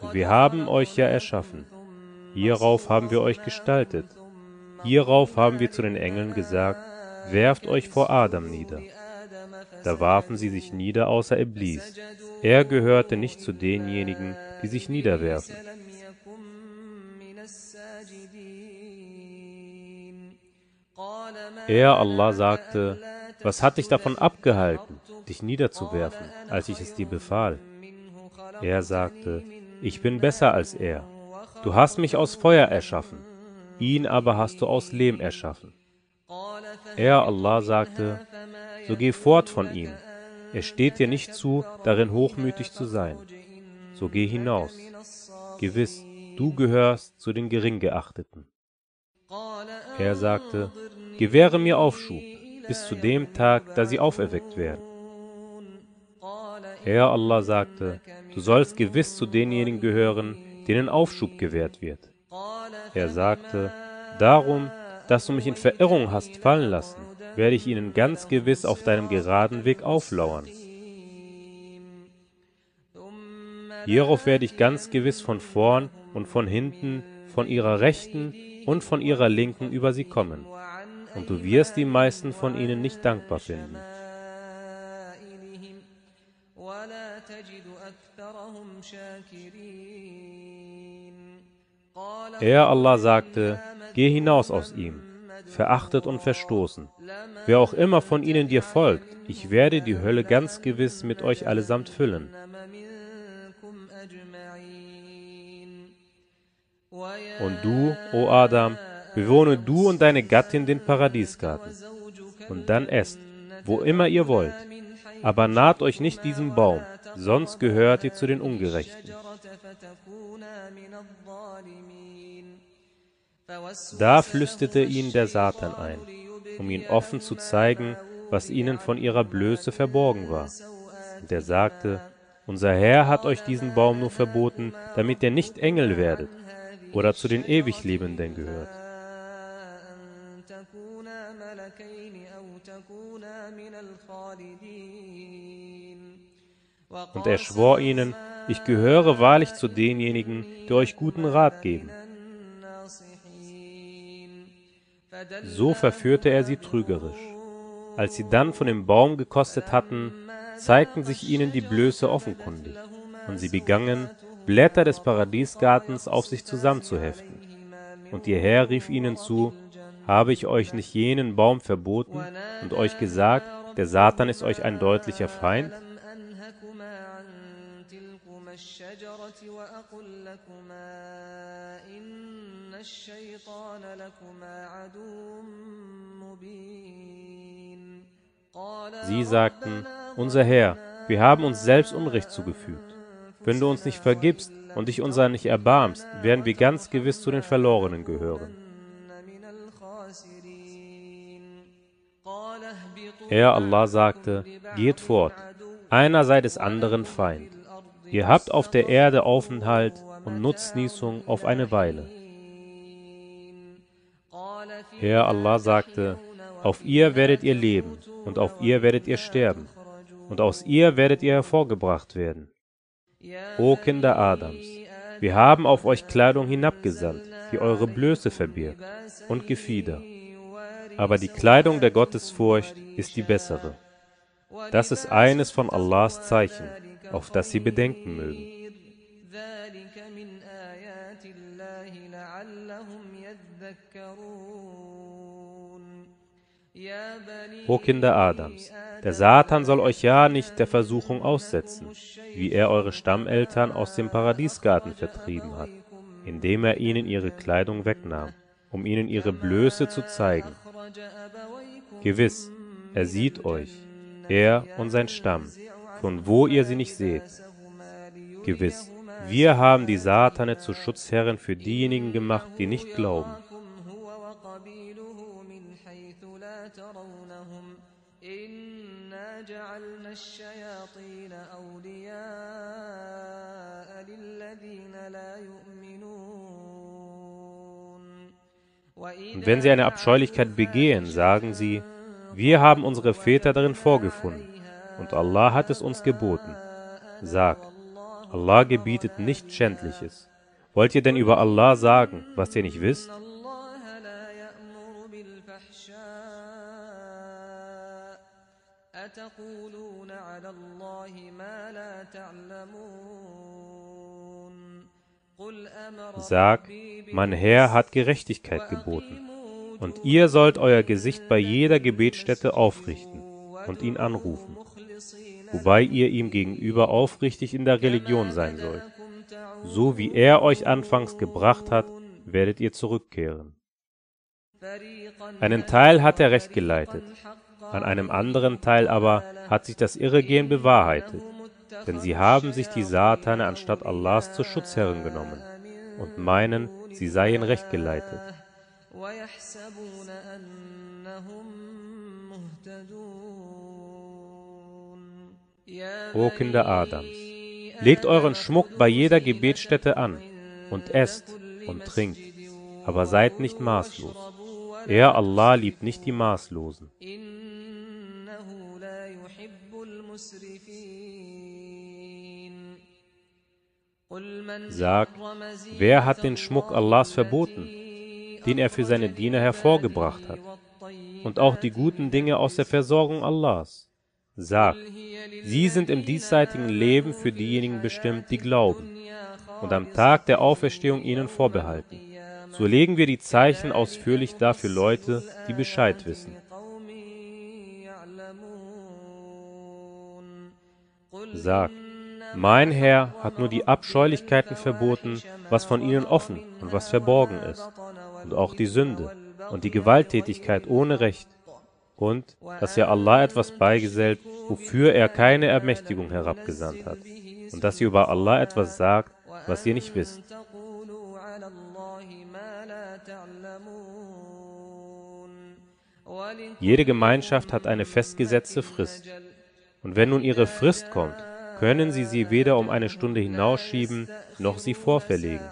Und wir haben euch ja erschaffen. Hierauf haben wir euch gestaltet. Hierauf haben wir zu den Engeln gesagt, werft euch vor Adam nieder. Da warfen sie sich nieder außer Iblis. Er gehörte nicht zu denjenigen, die sich niederwerfen. Er, Allah, sagte, was hat dich davon abgehalten, dich niederzuwerfen, als ich es dir befahl? Er sagte, ich bin besser als er. Du hast mich aus Feuer erschaffen, ihn aber hast du aus Lehm erschaffen. Er, Allah, sagte, so geh fort von ihm. Es steht dir nicht zu, darin hochmütig zu sein. So geh hinaus. Gewiss, du gehörst zu den Geringgeachteten. Er sagte, gewähre mir Aufschub bis zu dem Tag, da sie auferweckt werden. Er, Allah, sagte, du sollst gewiss zu denjenigen gehören, denen Aufschub gewährt wird. Er sagte, darum, dass du mich in Verirrung hast fallen lassen, werde ich ihnen ganz gewiss auf deinem geraden Weg auflauern. Hierauf werde ich ganz gewiss von vorn und von hinten, von ihrer rechten und von ihrer linken über sie kommen. Und du wirst die meisten von ihnen nicht dankbar finden. Er, Allah, sagte, geh hinaus aus ihm, verachtet und verstoßen. Wer auch immer von ihnen dir folgt, ich werde die Hölle ganz gewiss mit euch allesamt füllen. Und du, o Adam, bewohne du und deine Gattin den Paradiesgarten. Und dann esst, wo immer ihr wollt. Aber naht euch nicht diesem Baum, sonst gehört ihr zu den Ungerechten. Da flüsterte ihn der Satan ein, um ihn offen zu zeigen, was ihnen von ihrer Blöße verborgen war. Und er sagte, unser Herr hat euch diesen Baum nur verboten, damit ihr nicht Engel werdet oder zu den Ewiglebenden gehört. Und er schwor ihnen, ich gehöre wahrlich zu denjenigen, die euch guten Rat geben. So verführte er sie trügerisch. Als sie dann von dem Baum gekostet hatten, zeigten sich ihnen die Blöße offenkundig, und sie begangen, Blätter des Paradiesgartens auf sich zusammenzuheften. Und ihr Herr rief ihnen zu, habe ich euch nicht jenen Baum verboten und euch gesagt, der Satan ist euch ein deutlicher Feind? Sie sagten, unser Herr, wir haben uns selbst Unrecht zugefügt. Wenn du uns nicht vergibst und dich unser nicht erbarmst, werden wir ganz gewiss zu den Verlorenen gehören. Er, Allah, sagte, geht fort, einer sei des anderen Feind. Ihr habt auf der Erde Aufenthalt und Nutznießung auf eine Weile. Er, Allah, sagte, auf ihr werdet ihr leben und auf ihr werdet ihr sterben und aus ihr werdet ihr hervorgebracht werden. O Kinder Adams, wir haben auf euch Kleidung hinabgesandt, die eure Blöße verbirgt, und Gefieder. Aber die Kleidung der Gottesfurcht ist die bessere. Das ist eines von Allahs Zeichen, auf das sie bedenken mögen. O Kinder Adams, der Satan soll euch ja nicht der Versuchung aussetzen, wie er eure Stammeltern aus dem Paradiesgarten vertrieben hat, indem er ihnen ihre Kleidung wegnahm, um ihnen ihre Blöße zu zeigen. Gewiss, er sieht euch, er und sein Stamm, von wo ihr sie nicht seht. Gewiss, wir haben die Satane zu Schutzherren für diejenigen gemacht, die nicht glauben. جعلنا الشياطين أولياء للذين لا يؤمنون Und wenn sie eine Abscheulichkeit begehen, sagen sie, wir haben unsere Väter darin vorgefunden, und Allah hat es uns geboten. Sag, Allah gebietet nichts Schändliches. Wollt ihr denn über Allah sagen, was ihr nicht wisst? الله لا يأمر بالفحشاء أتقولون على الله ما لا تعلمون قل أمر Sag, mein Herr hat Gerechtigkeit geboten, und ihr sollt euer Gesicht bei jeder Gebetsstätte aufrichten und ihn anrufen, wobei ihr ihm gegenüber aufrichtig in der Religion sein sollt. So wie er euch anfangs gebracht hat, werdet ihr zurückkehren. Einen Teil hat er recht geleitet, an einem anderen Teil aber hat sich das Irregehen bewahrheitet denn sie haben sich die Satane anstatt Allahs zu Schutzherren genommen und meinen, sie seien recht geleitet. O Kinder Adams, legt euren Schmuck bei jeder Gebetsstätte an und esst und trinkt, aber seid nicht maßlos. Er, Allah, liebt nicht die Maßlosen. Sag, wer hat den Schmuck Allahs verboten, den er für seine Diener hervorgebracht hat, und auch die guten Dinge aus der Versorgung Allahs? Sag, sie sind im diesseitigen Leben für diejenigen bestimmt, die glauben, und am Tag der Auferstehung ihnen vorbehalten. So legen wir die Zeichen ausführlich da für Leute, die Bescheid wissen. Sag, mein Herr hat nur die Abscheulichkeiten verboten, was von ihnen offen und was verborgen ist, und auch die Sünde und die Gewalttätigkeit ohne Recht, und dass ihr Allah etwas beigesellt, wofür er keine Ermächtigung herabgesandt hat, und dass ihr über Allah etwas sagt, was ihr nicht wisst. Jede Gemeinschaft hat eine festgesetzte Frist. Und wenn nun ihre Frist kommt, können sie sie weder um eine Stunde hinausschieben, noch sie vorverlegen.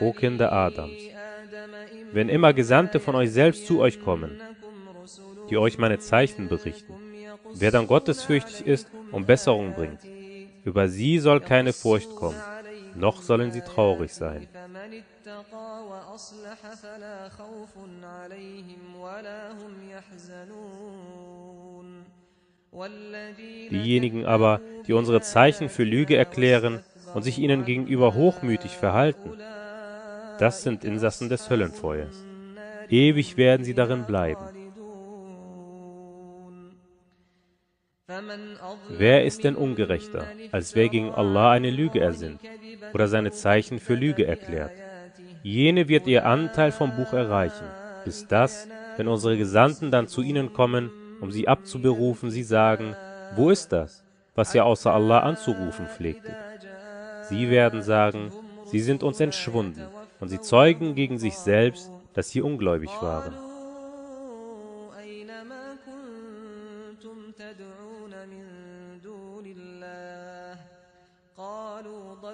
O Kinder Adams, wenn immer Gesandte von euch selbst zu euch kommen, die euch meine Zeichen berichten, wer dann gottesfürchtig ist und Besserung bringt, über sie soll keine Furcht kommen noch sollen sie traurig sein. Diejenigen aber, die unsere Zeichen für Lüge erklären und sich ihnen gegenüber hochmütig verhalten, das sind Insassen des Höllenfeuers. Ewig werden sie darin bleiben. Wer ist denn ungerechter, als wer gegen Allah eine Lüge ersinnt oder seine Zeichen für Lüge erklärt? Jene wird ihr Anteil vom Buch erreichen, bis das, wenn unsere Gesandten dann zu ihnen kommen, um sie abzuberufen, sie sagen, wo ist das, was ihr außer Allah anzurufen pflegtet? Sie werden sagen, sie sind uns entschwunden, und sie zeugen gegen sich selbst, dass sie ungläubig waren.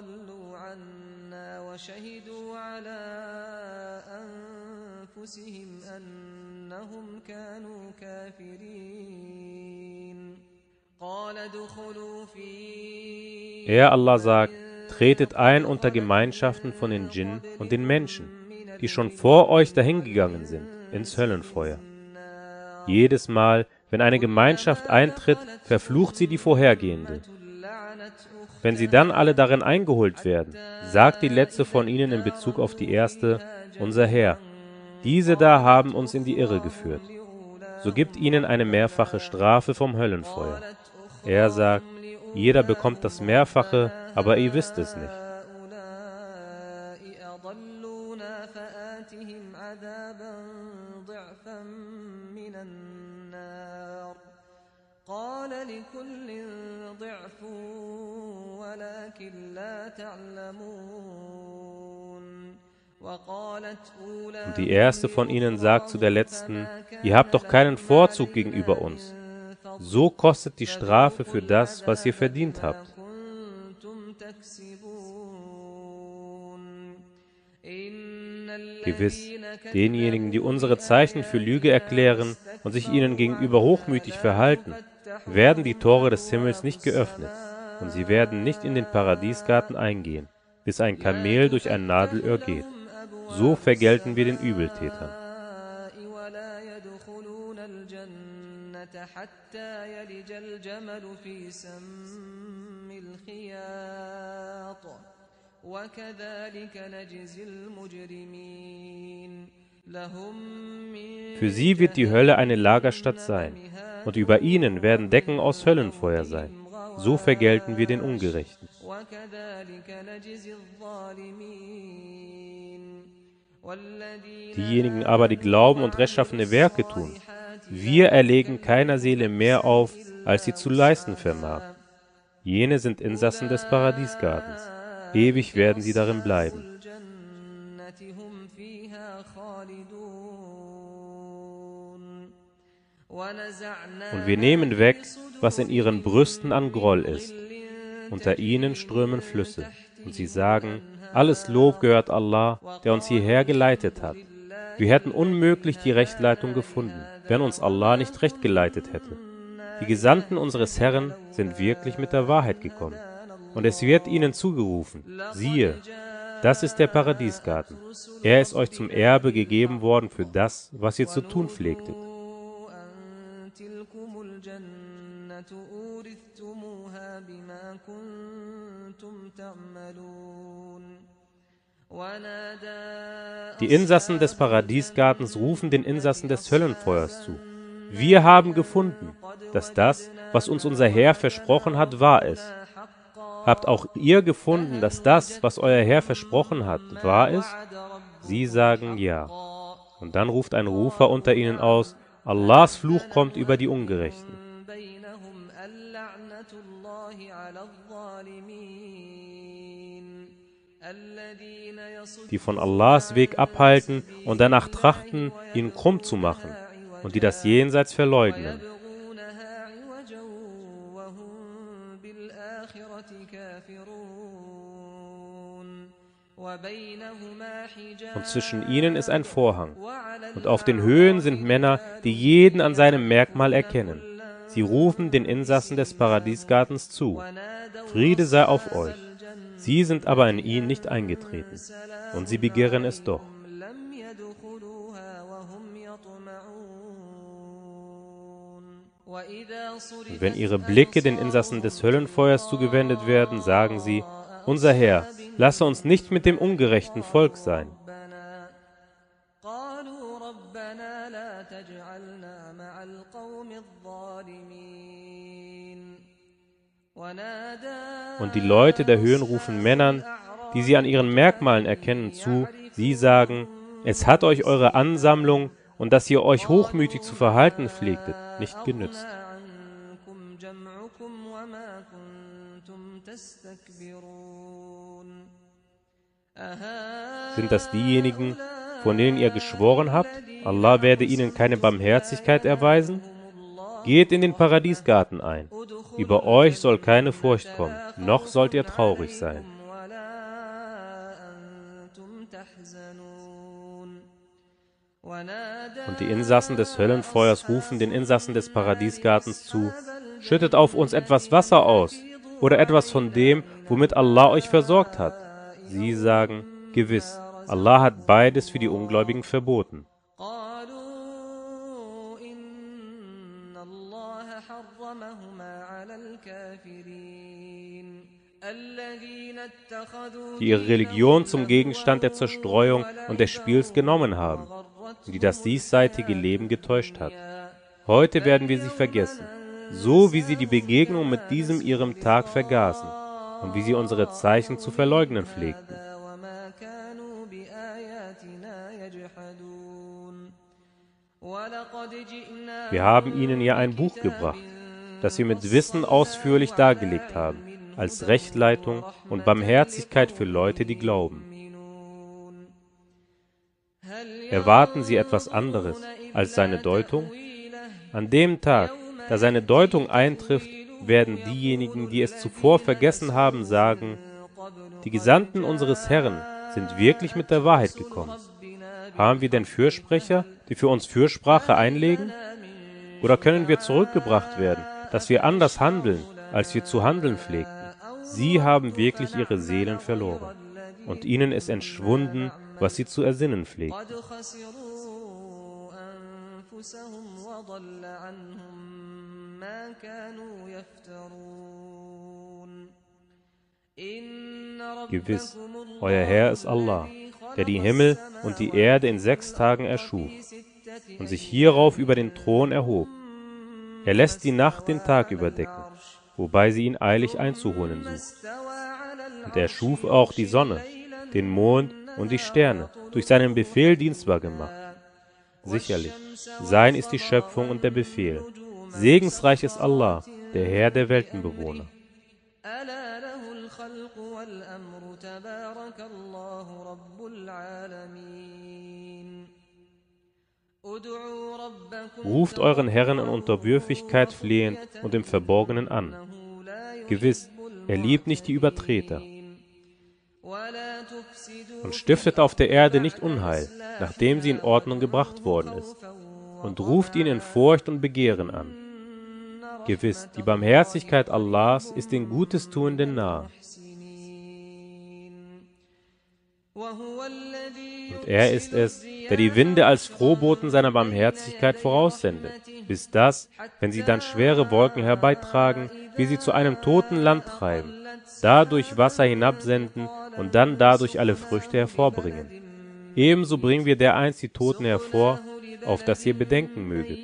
قالوا ضلوا عنا وشهدوا على أنفسهم أنهم كانوا كافرين قال ادخلوا في Er, Allah, sagt, tretet ein unter Gemeinschaften von den Djinn und den Menschen, die schon vor euch dahingegangen sind, ins Höllenfeuer. Jedes Mal, wenn eine Gemeinschaft eintritt, verflucht sie die vorhergehende. Wenn sie dann alle darin eingeholt werden, sagt die letzte von ihnen in Bezug auf die erste, unser Herr, diese da haben uns in die Irre geführt. So gibt ihnen eine mehrfache Strafe vom Höllenfeuer. Er sagt, jeder bekommt das Mehrfache, aber ihr wisst es nicht. هؤلاء أضلونا فآتهم عذابا ضعفا من النار قال لكل ضعف und die erste von ihnen sagt zu der letzten, ihr habt doch keinen Vorzug gegenüber uns. So kostet die Strafe für das, was ihr verdient habt. Gewiss, denjenigen, die unsere Zeichen für Lüge erklären und sich ihnen gegenüber hochmütig verhalten, werden die Tore des Himmels nicht geöffnet und sie werden nicht in den Paradiesgarten eingehen, bis ein Kamel durch ein Nadelöhr geht. So vergelten wir den Übeltätern. ولا يدخلون الجنة حتى يلج الجمل في سم الخياط وكذلك نجزي المجرمين لهم من Für sie wird die Hölle eine Lagerstatt sein, und über ihnen werden Decken aus Höllenfeuer sein. so vergelten wir den Ungerechten. Diejenigen aber, die glauben und rechtschaffene Werke tun, wir erlegen keiner Seele mehr auf, als sie zu leisten vermag. Jene sind Insassen des Paradiesgartens. Ewig werden sie darin bleiben. Und wir nehmen weg was in ihren Brüsten an Groll ist. Unter ihnen strömen Flüsse. Und sie sagen, alles Lob gehört Allah, der uns hierher geleitet hat. Wir hätten unmöglich die Rechtleitung gefunden, wenn uns Allah nicht recht geleitet hätte. Die Gesandten unseres Herrn sind wirklich mit der Wahrheit gekommen. Und es wird ihnen zugerufen, siehe, das ist der Paradiesgarten. Er ist euch zum Erbe gegeben worden für das, was ihr zu tun pflegtet. الجنة أورثتموها بما كنتم تعملون ونادى Die Insassen des Paradiesgartens rufen den Insassen des Höllenfeuers zu. Wir haben gefunden, dass das, was uns unser Herr versprochen hat, wahr ist. Habt auch ihr gefunden, dass das, was euer Herr versprochen hat, wahr ist? Sie sagen ja. Und dann ruft ein Rufer unter ihnen aus, Allahs Fluch kommt über die Ungerechten. die von Allahs Weg abhalten und danach trachten, ihn krumm zu machen, und die das Jenseits verleugnen. Und zwischen ihnen ist ein Vorhang. Und auf den Höhen sind Männer, die jeden an seinem Merkmal erkennen. Sie rufen den Insassen des Paradiesgartens zu, Friede sei auf euch. Sie sind aber in ihn nicht eingetreten, und sie begehren es doch. Und wenn ihre Blicke den Insassen des Höllenfeuers zugewendet werden, sagen sie, unser Herr, lasse uns nicht mit dem ungerechten Volk sein. Und die Leute der Höhen rufen Männern, die sie an ihren Merkmalen erkennen, zu, sie sagen, es hat euch eure Ansammlung und dass ihr euch hochmütig zu verhalten pflegtet, nicht genützt. Sind das diejenigen, von denen ihr geschworen habt, Allah werde ihnen keine Barmherzigkeit erweisen? Geht in den Paradiesgarten ein. Über euch soll keine Furcht kommen, noch sollt ihr traurig sein. Und die Insassen des Höllenfeuers rufen den Insassen des Paradiesgartens zu, schüttet auf uns etwas Wasser aus oder etwas von dem, womit Allah euch versorgt hat. Sie sagen, gewiss, Allah hat beides für die Ungläubigen verboten. die ihre Religion zum Gegenstand der Zerstreuung und des Spiels genommen haben und die das diesseitige Leben getäuscht hat. Heute werden wir sie vergessen, so wie sie die Begegnung mit diesem ihrem Tag vergaßen und wie sie unsere Zeichen zu verleugnen pflegten. Wir haben ihnen ja ein Buch gebracht, das wir mit Wissen ausführlich dargelegt haben als Rechtleitung und Barmherzigkeit für Leute, die glauben. Erwarten sie etwas anderes als seine Deutung? An dem Tag, da seine Deutung eintrifft, werden diejenigen, die es zuvor vergessen haben, sagen, Die Gesandten unseres Herrn sind wirklich mit der Wahrheit gekommen. Haben wir denn Fürsprecher, die für uns Fürsprache einlegen? Oder können wir zurückgebracht werden, dass wir anders handeln, als wir zu handeln pflegten? Sie haben wirklich ihre Seelen verloren, und ihnen ist entschwunden, was sie zu ersinnen pflegen. Gewiss, euer Herr ist Allah, der die Himmel und die Erde in sechs Tagen erschuf und sich hierauf über den Thron erhob. Er lässt die Nacht den Tag überdecken wobei sie ihn eilig einzuholen sucht. Und er schuf auch die Sonne, den Mond und die Sterne, durch seinen Befehl dienstbar gemacht. Sicherlich, sein ist die Schöpfung und der Befehl. Segensreich ist Allah, der Herr der Weltenbewohner. ألا له الخلق والأمر تبارك الله رب العالمين ادعوا ربكم Ruft euren Herrn in Unterwürfigkeit flehend und im Verborgenen an. Gewiss, er liebt nicht die Übertreter. Und stiftet auf der Erde nicht Unheil, nachdem sie in Ordnung gebracht worden ist. Und ruft ihn in Furcht und Begehren an. Gewiss, die Barmherzigkeit Allahs ist den Gutes Gutestuenden nahe. und er ist es, der die Winde als Frohboten seiner Barmherzigkeit voraussendet, bis das, wenn sie dann schwere Wolken herbeitragen, wie sie zu einem toten Land treiben, dadurch Wasser hinabsenden und dann dadurch alle Früchte hervorbringen. Ebenso bringen wir dereinst die Toten hervor, auf dass ihr bedenken möget.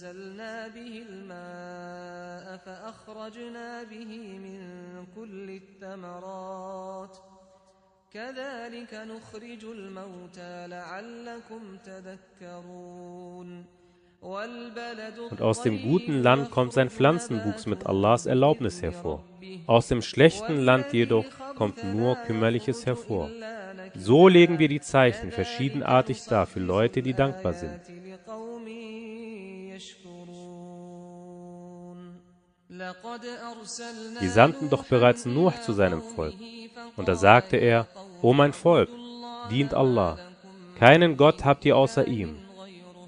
فأنزلنا به الماء فأخرجنا به من كل الثمرات كذلك نخرج الموتى لعلكم تذكرون والبلد Und aus dem guten Land kommt sein Pflanzenwuchs mit Allahs Erlaubnis hervor. Aus dem schlechten Land jedoch kommt nur Kümmerliches hervor. So legen wir die Zeichen verschiedenartig dar für Leute, die dankbar sind. Die sandten doch bereits Nuh zu seinem Volk. Und da sagte er, O mein Volk, dient Allah. Keinen Gott habt ihr außer ihm.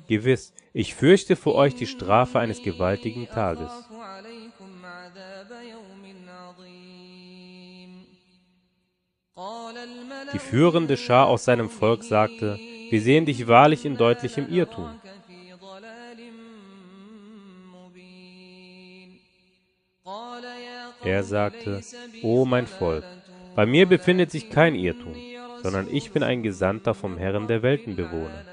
Gewiss, ich fürchte vor euch die Strafe eines gewaltigen Tages. Die führende Schar aus seinem Volk sagte, wir sehen dich wahrlich in deutlichem Irrtum. Er sagte, O mein Volk, bei mir befindet sich kein Irrtum, sondern ich bin ein Gesandter vom Herrn der Weltenbewohner.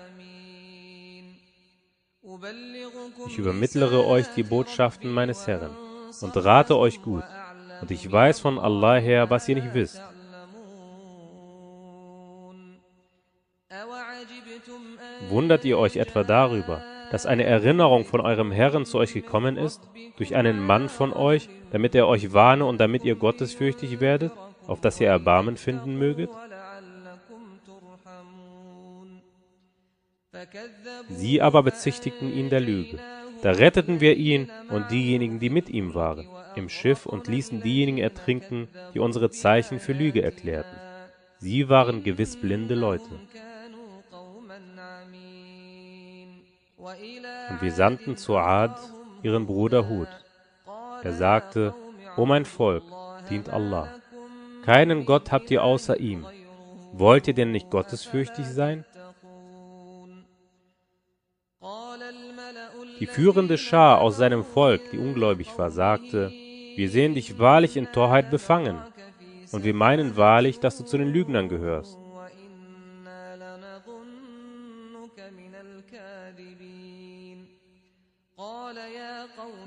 Ich übermittlere euch die Botschaften meines Herrn und rate euch gut, und ich weiß von Allah her, was ihr nicht wisst. Wundert ihr euch etwa darüber, dass eine Erinnerung von eurem Herrn zu euch gekommen ist, durch einen Mann von euch, damit er euch warne und damit ihr gottesfürchtig werdet, auf dass ihr Erbarmen finden möget? Sie aber bezichtigten ihn der Lüge. Da retteten wir ihn und diejenigen, die mit ihm waren, im Schiff und ließen diejenigen ertrinken, die unsere Zeichen für Lüge erklärten. Sie waren gewiss blinde Leute. Und wir sandten zu Ad ihren Bruder Hud. Er sagte, O mein Volk, dient Allah. Keinen Gott habt ihr außer ihm. Wollt ihr denn nicht gottesfürchtig sein? Die führende Schar aus seinem Volk, die ungläubig war, sagte, wir sehen dich wahrlich in Torheit befangen, und wir meinen wahrlich, dass du zu den Lügnern gehörst.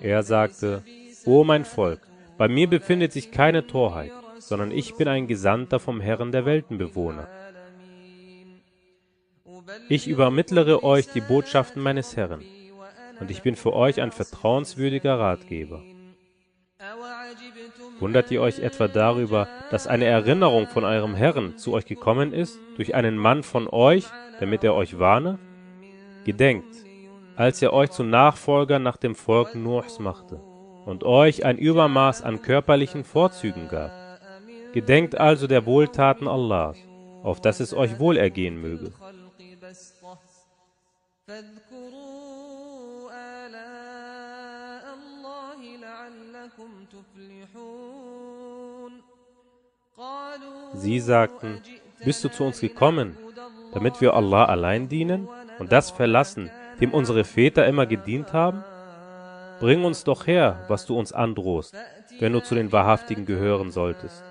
Er sagte, O mein Volk, bei mir befindet sich keine Torheit, sondern ich bin ein Gesandter vom Herrn der Weltenbewohner. Ich übermittlere euch die Botschaften meines Herrn, und ich bin für euch ein vertrauenswürdiger Ratgeber. Wundert ihr euch etwa darüber, dass eine Erinnerung von eurem Herrn zu euch gekommen ist, durch einen Mann von euch, damit er euch warne? Gedenkt, als er euch zu Nachfolgern nach dem Volk Nuhs machte und euch ein Übermaß an körperlichen Vorzügen gab. Gedenkt also der Wohltaten Allahs, auf dass es euch wohlergehen möge. Sie sagten, bist du zu uns gekommen, damit wir Allah allein dienen und das verlassen, dem unsere Väter immer gedient haben? Bring uns doch her, was du uns androhst, wenn du zu den Wahrhaftigen gehören solltest.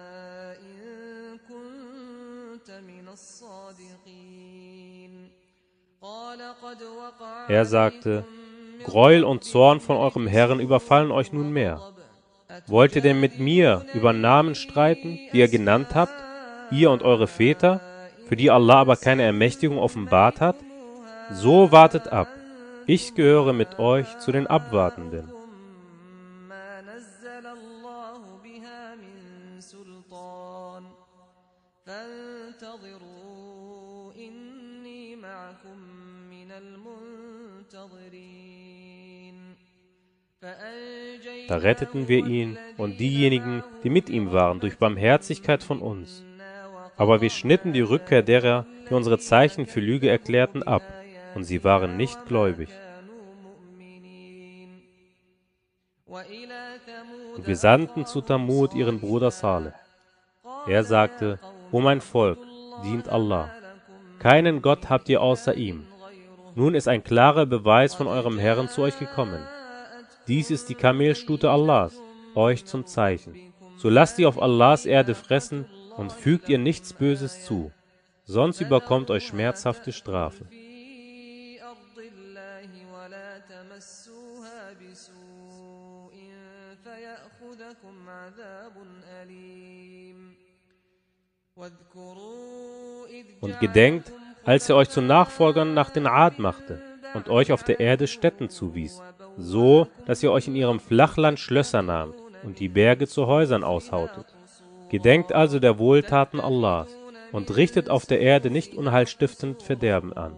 Er sagte, Gräuel und Zorn von eurem Herrn überfallen euch nunmehr. Wollt ihr denn mit mir über Namen streiten, die ihr genannt habt, ihr und eure Väter, für die Allah aber keine Ermächtigung offenbart hat? So wartet ab. Ich gehöre mit euch zu den Abwartenden. Da retteten wir ihn und diejenigen, die mit ihm waren, durch Barmherzigkeit von uns. Aber wir schnitten die Rückkehr derer, die unsere Zeichen für Lüge erklärten, ab und sie waren nicht gläubig. Und wir sandten zu Tamud ihren Bruder Saleh. Er sagte, O mein Volk, dient Allah. Keinen Gott habt ihr außer ihm. Nun ist ein klarer Beweis von eurem Herrn zu euch gekommen. Dies ist die Kamelstute Allahs, euch zum Zeichen. So lasst ihr auf Allahs Erde fressen und fügt ihr nichts Böses zu, sonst überkommt euch schmerzhafte Strafe. Und gedenkt, als er euch zu Nachfolgern nach den Ad machte und euch auf der Erde Städten zuwies, so, dass ihr euch in ihrem Flachland Schlösser nahmt und die Berge zu Häusern aushautet. Gedenkt also der Wohltaten Allahs und richtet auf der Erde nicht unheilstiftend Verderben an.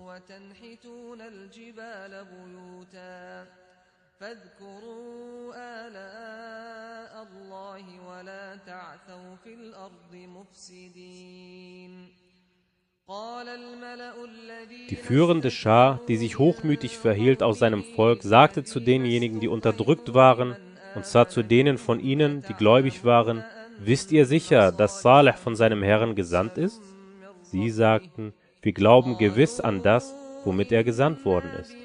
تعثوا في الأرض مفسدين قال الملأ Die الذين führende Schar, die sich hochmütig verhielt aus seinem Volk, sagte zu denjenigen, die unterdrückt waren, und zwar zu denen von ihnen, die gläubig waren, Wisst ihr sicher, dass Saleh von seinem Herrn gesandt ist? Sie sagten, wir glauben gewiss an das, womit er gesandt worden ist.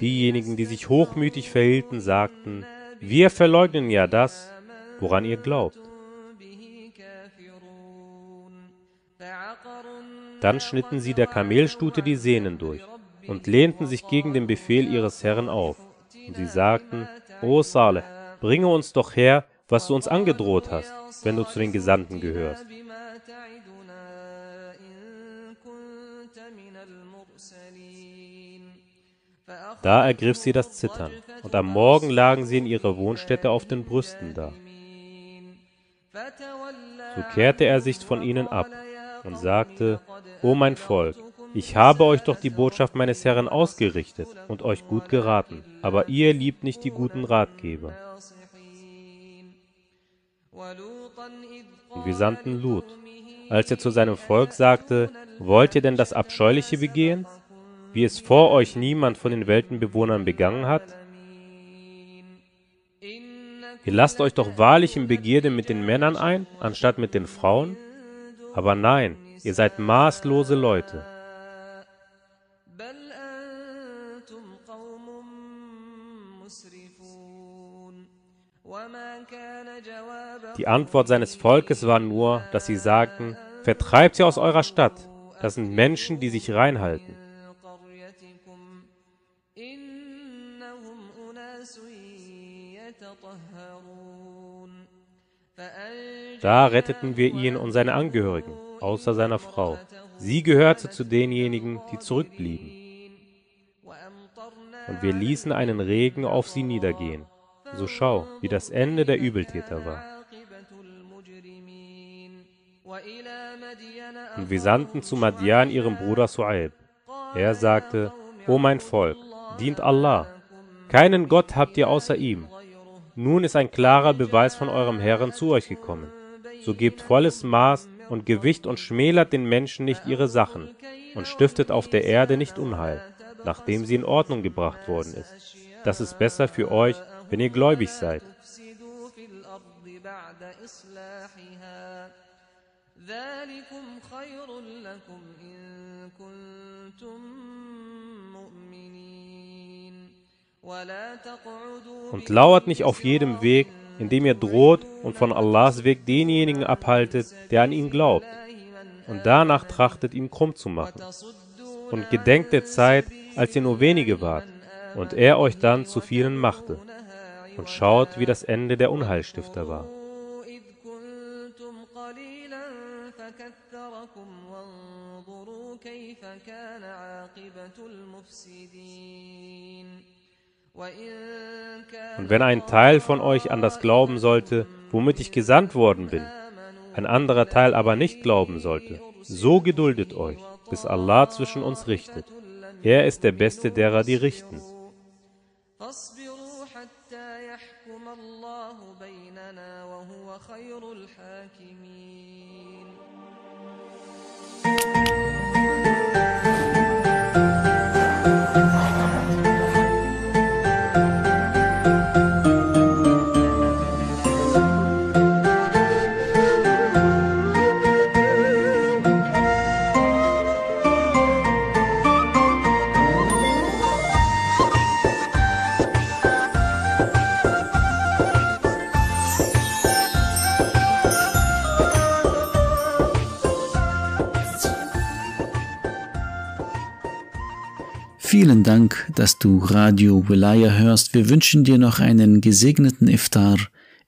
Diejenigen, die sich hochmütig verhielten, sagten, wir verleugnen ja das, woran ihr glaubt. Dann schnitten sie der Kamelstute die Sehnen durch und lehnten sich gegen den Befehl ihres Herrn auf. Und sie sagten, O Saleh, bringe uns doch her, was du uns angedroht hast, wenn du zu den Gesandten gehörst. Da ergriff sie das Zittern, und am Morgen lagen sie in ihrer Wohnstätte auf den Brüsten da. So kehrte er sich von ihnen ab und sagte, O mein Volk, ich habe euch doch die Botschaft meines Herrn ausgerichtet und euch gut geraten, aber ihr liebt nicht die guten Ratgeber. Und wir sandten Lut. Als er zu seinem Volk sagte, wollt ihr denn das Abscheuliche begehen, wie es vor euch niemand von den Weltenbewohnern begangen hat? Ihr lasst euch doch wahrlich in Begierde mit den Männern ein, anstatt mit den Frauen? Aber nein, ihr seid maßlose Leute. Die Antwort seines Volkes war nur, dass sie sagten, vertreibt sie aus eurer Stadt, das sind Menschen, die sich reinhalten. Da retteten wir ihn und seine Angehörigen, außer seiner Frau. Sie gehörte zu denjenigen, die zurückblieben. Und wir ließen einen Regen auf sie niedergehen. So schau, wie das Ende der Übeltäter war. Und wir sandten zu Madian ihrem Bruder Suaib. Er sagte, O mein Volk, dient Allah. Keinen Gott habt ihr außer ihm. Nun ist ein klarer Beweis von eurem Herrn zu euch gekommen so gebt volles Maß und Gewicht und schmälert den Menschen nicht ihre Sachen und stiftet auf der Erde nicht Unheil, nachdem sie in Ordnung gebracht worden ist. Das ist besser für euch, wenn ihr gläubig seid. Und lauert nicht auf jedem Weg, indem ihr droht und von Allahs Weg denjenigen abhaltet, der an ihn glaubt, und danach trachtet, ihn krumm zu machen. Und gedenkt der Zeit, als ihr nur wenige wart, und er euch dann zu vielen machte. Und schaut, wie das Ende der Unheilstifter war. إذ كنتم قليلا فكثركم وانظروا كيف كان عاقبة المفسدين وإن كان und wenn ein Teil von euch an das glauben sollte, womit ich gesandt worden bin, ein anderer Teil aber nicht glauben sollte, so geduldet euch, bis Allah zwischen uns richtet. Er ist der Beste derer, die richten. Vielen Dank, dass du Radio Wilaya hörst. Wir wünschen dir noch einen gesegneten Iftar.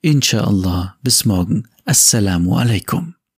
Inshallah. Bis morgen. Assalamu alaikum.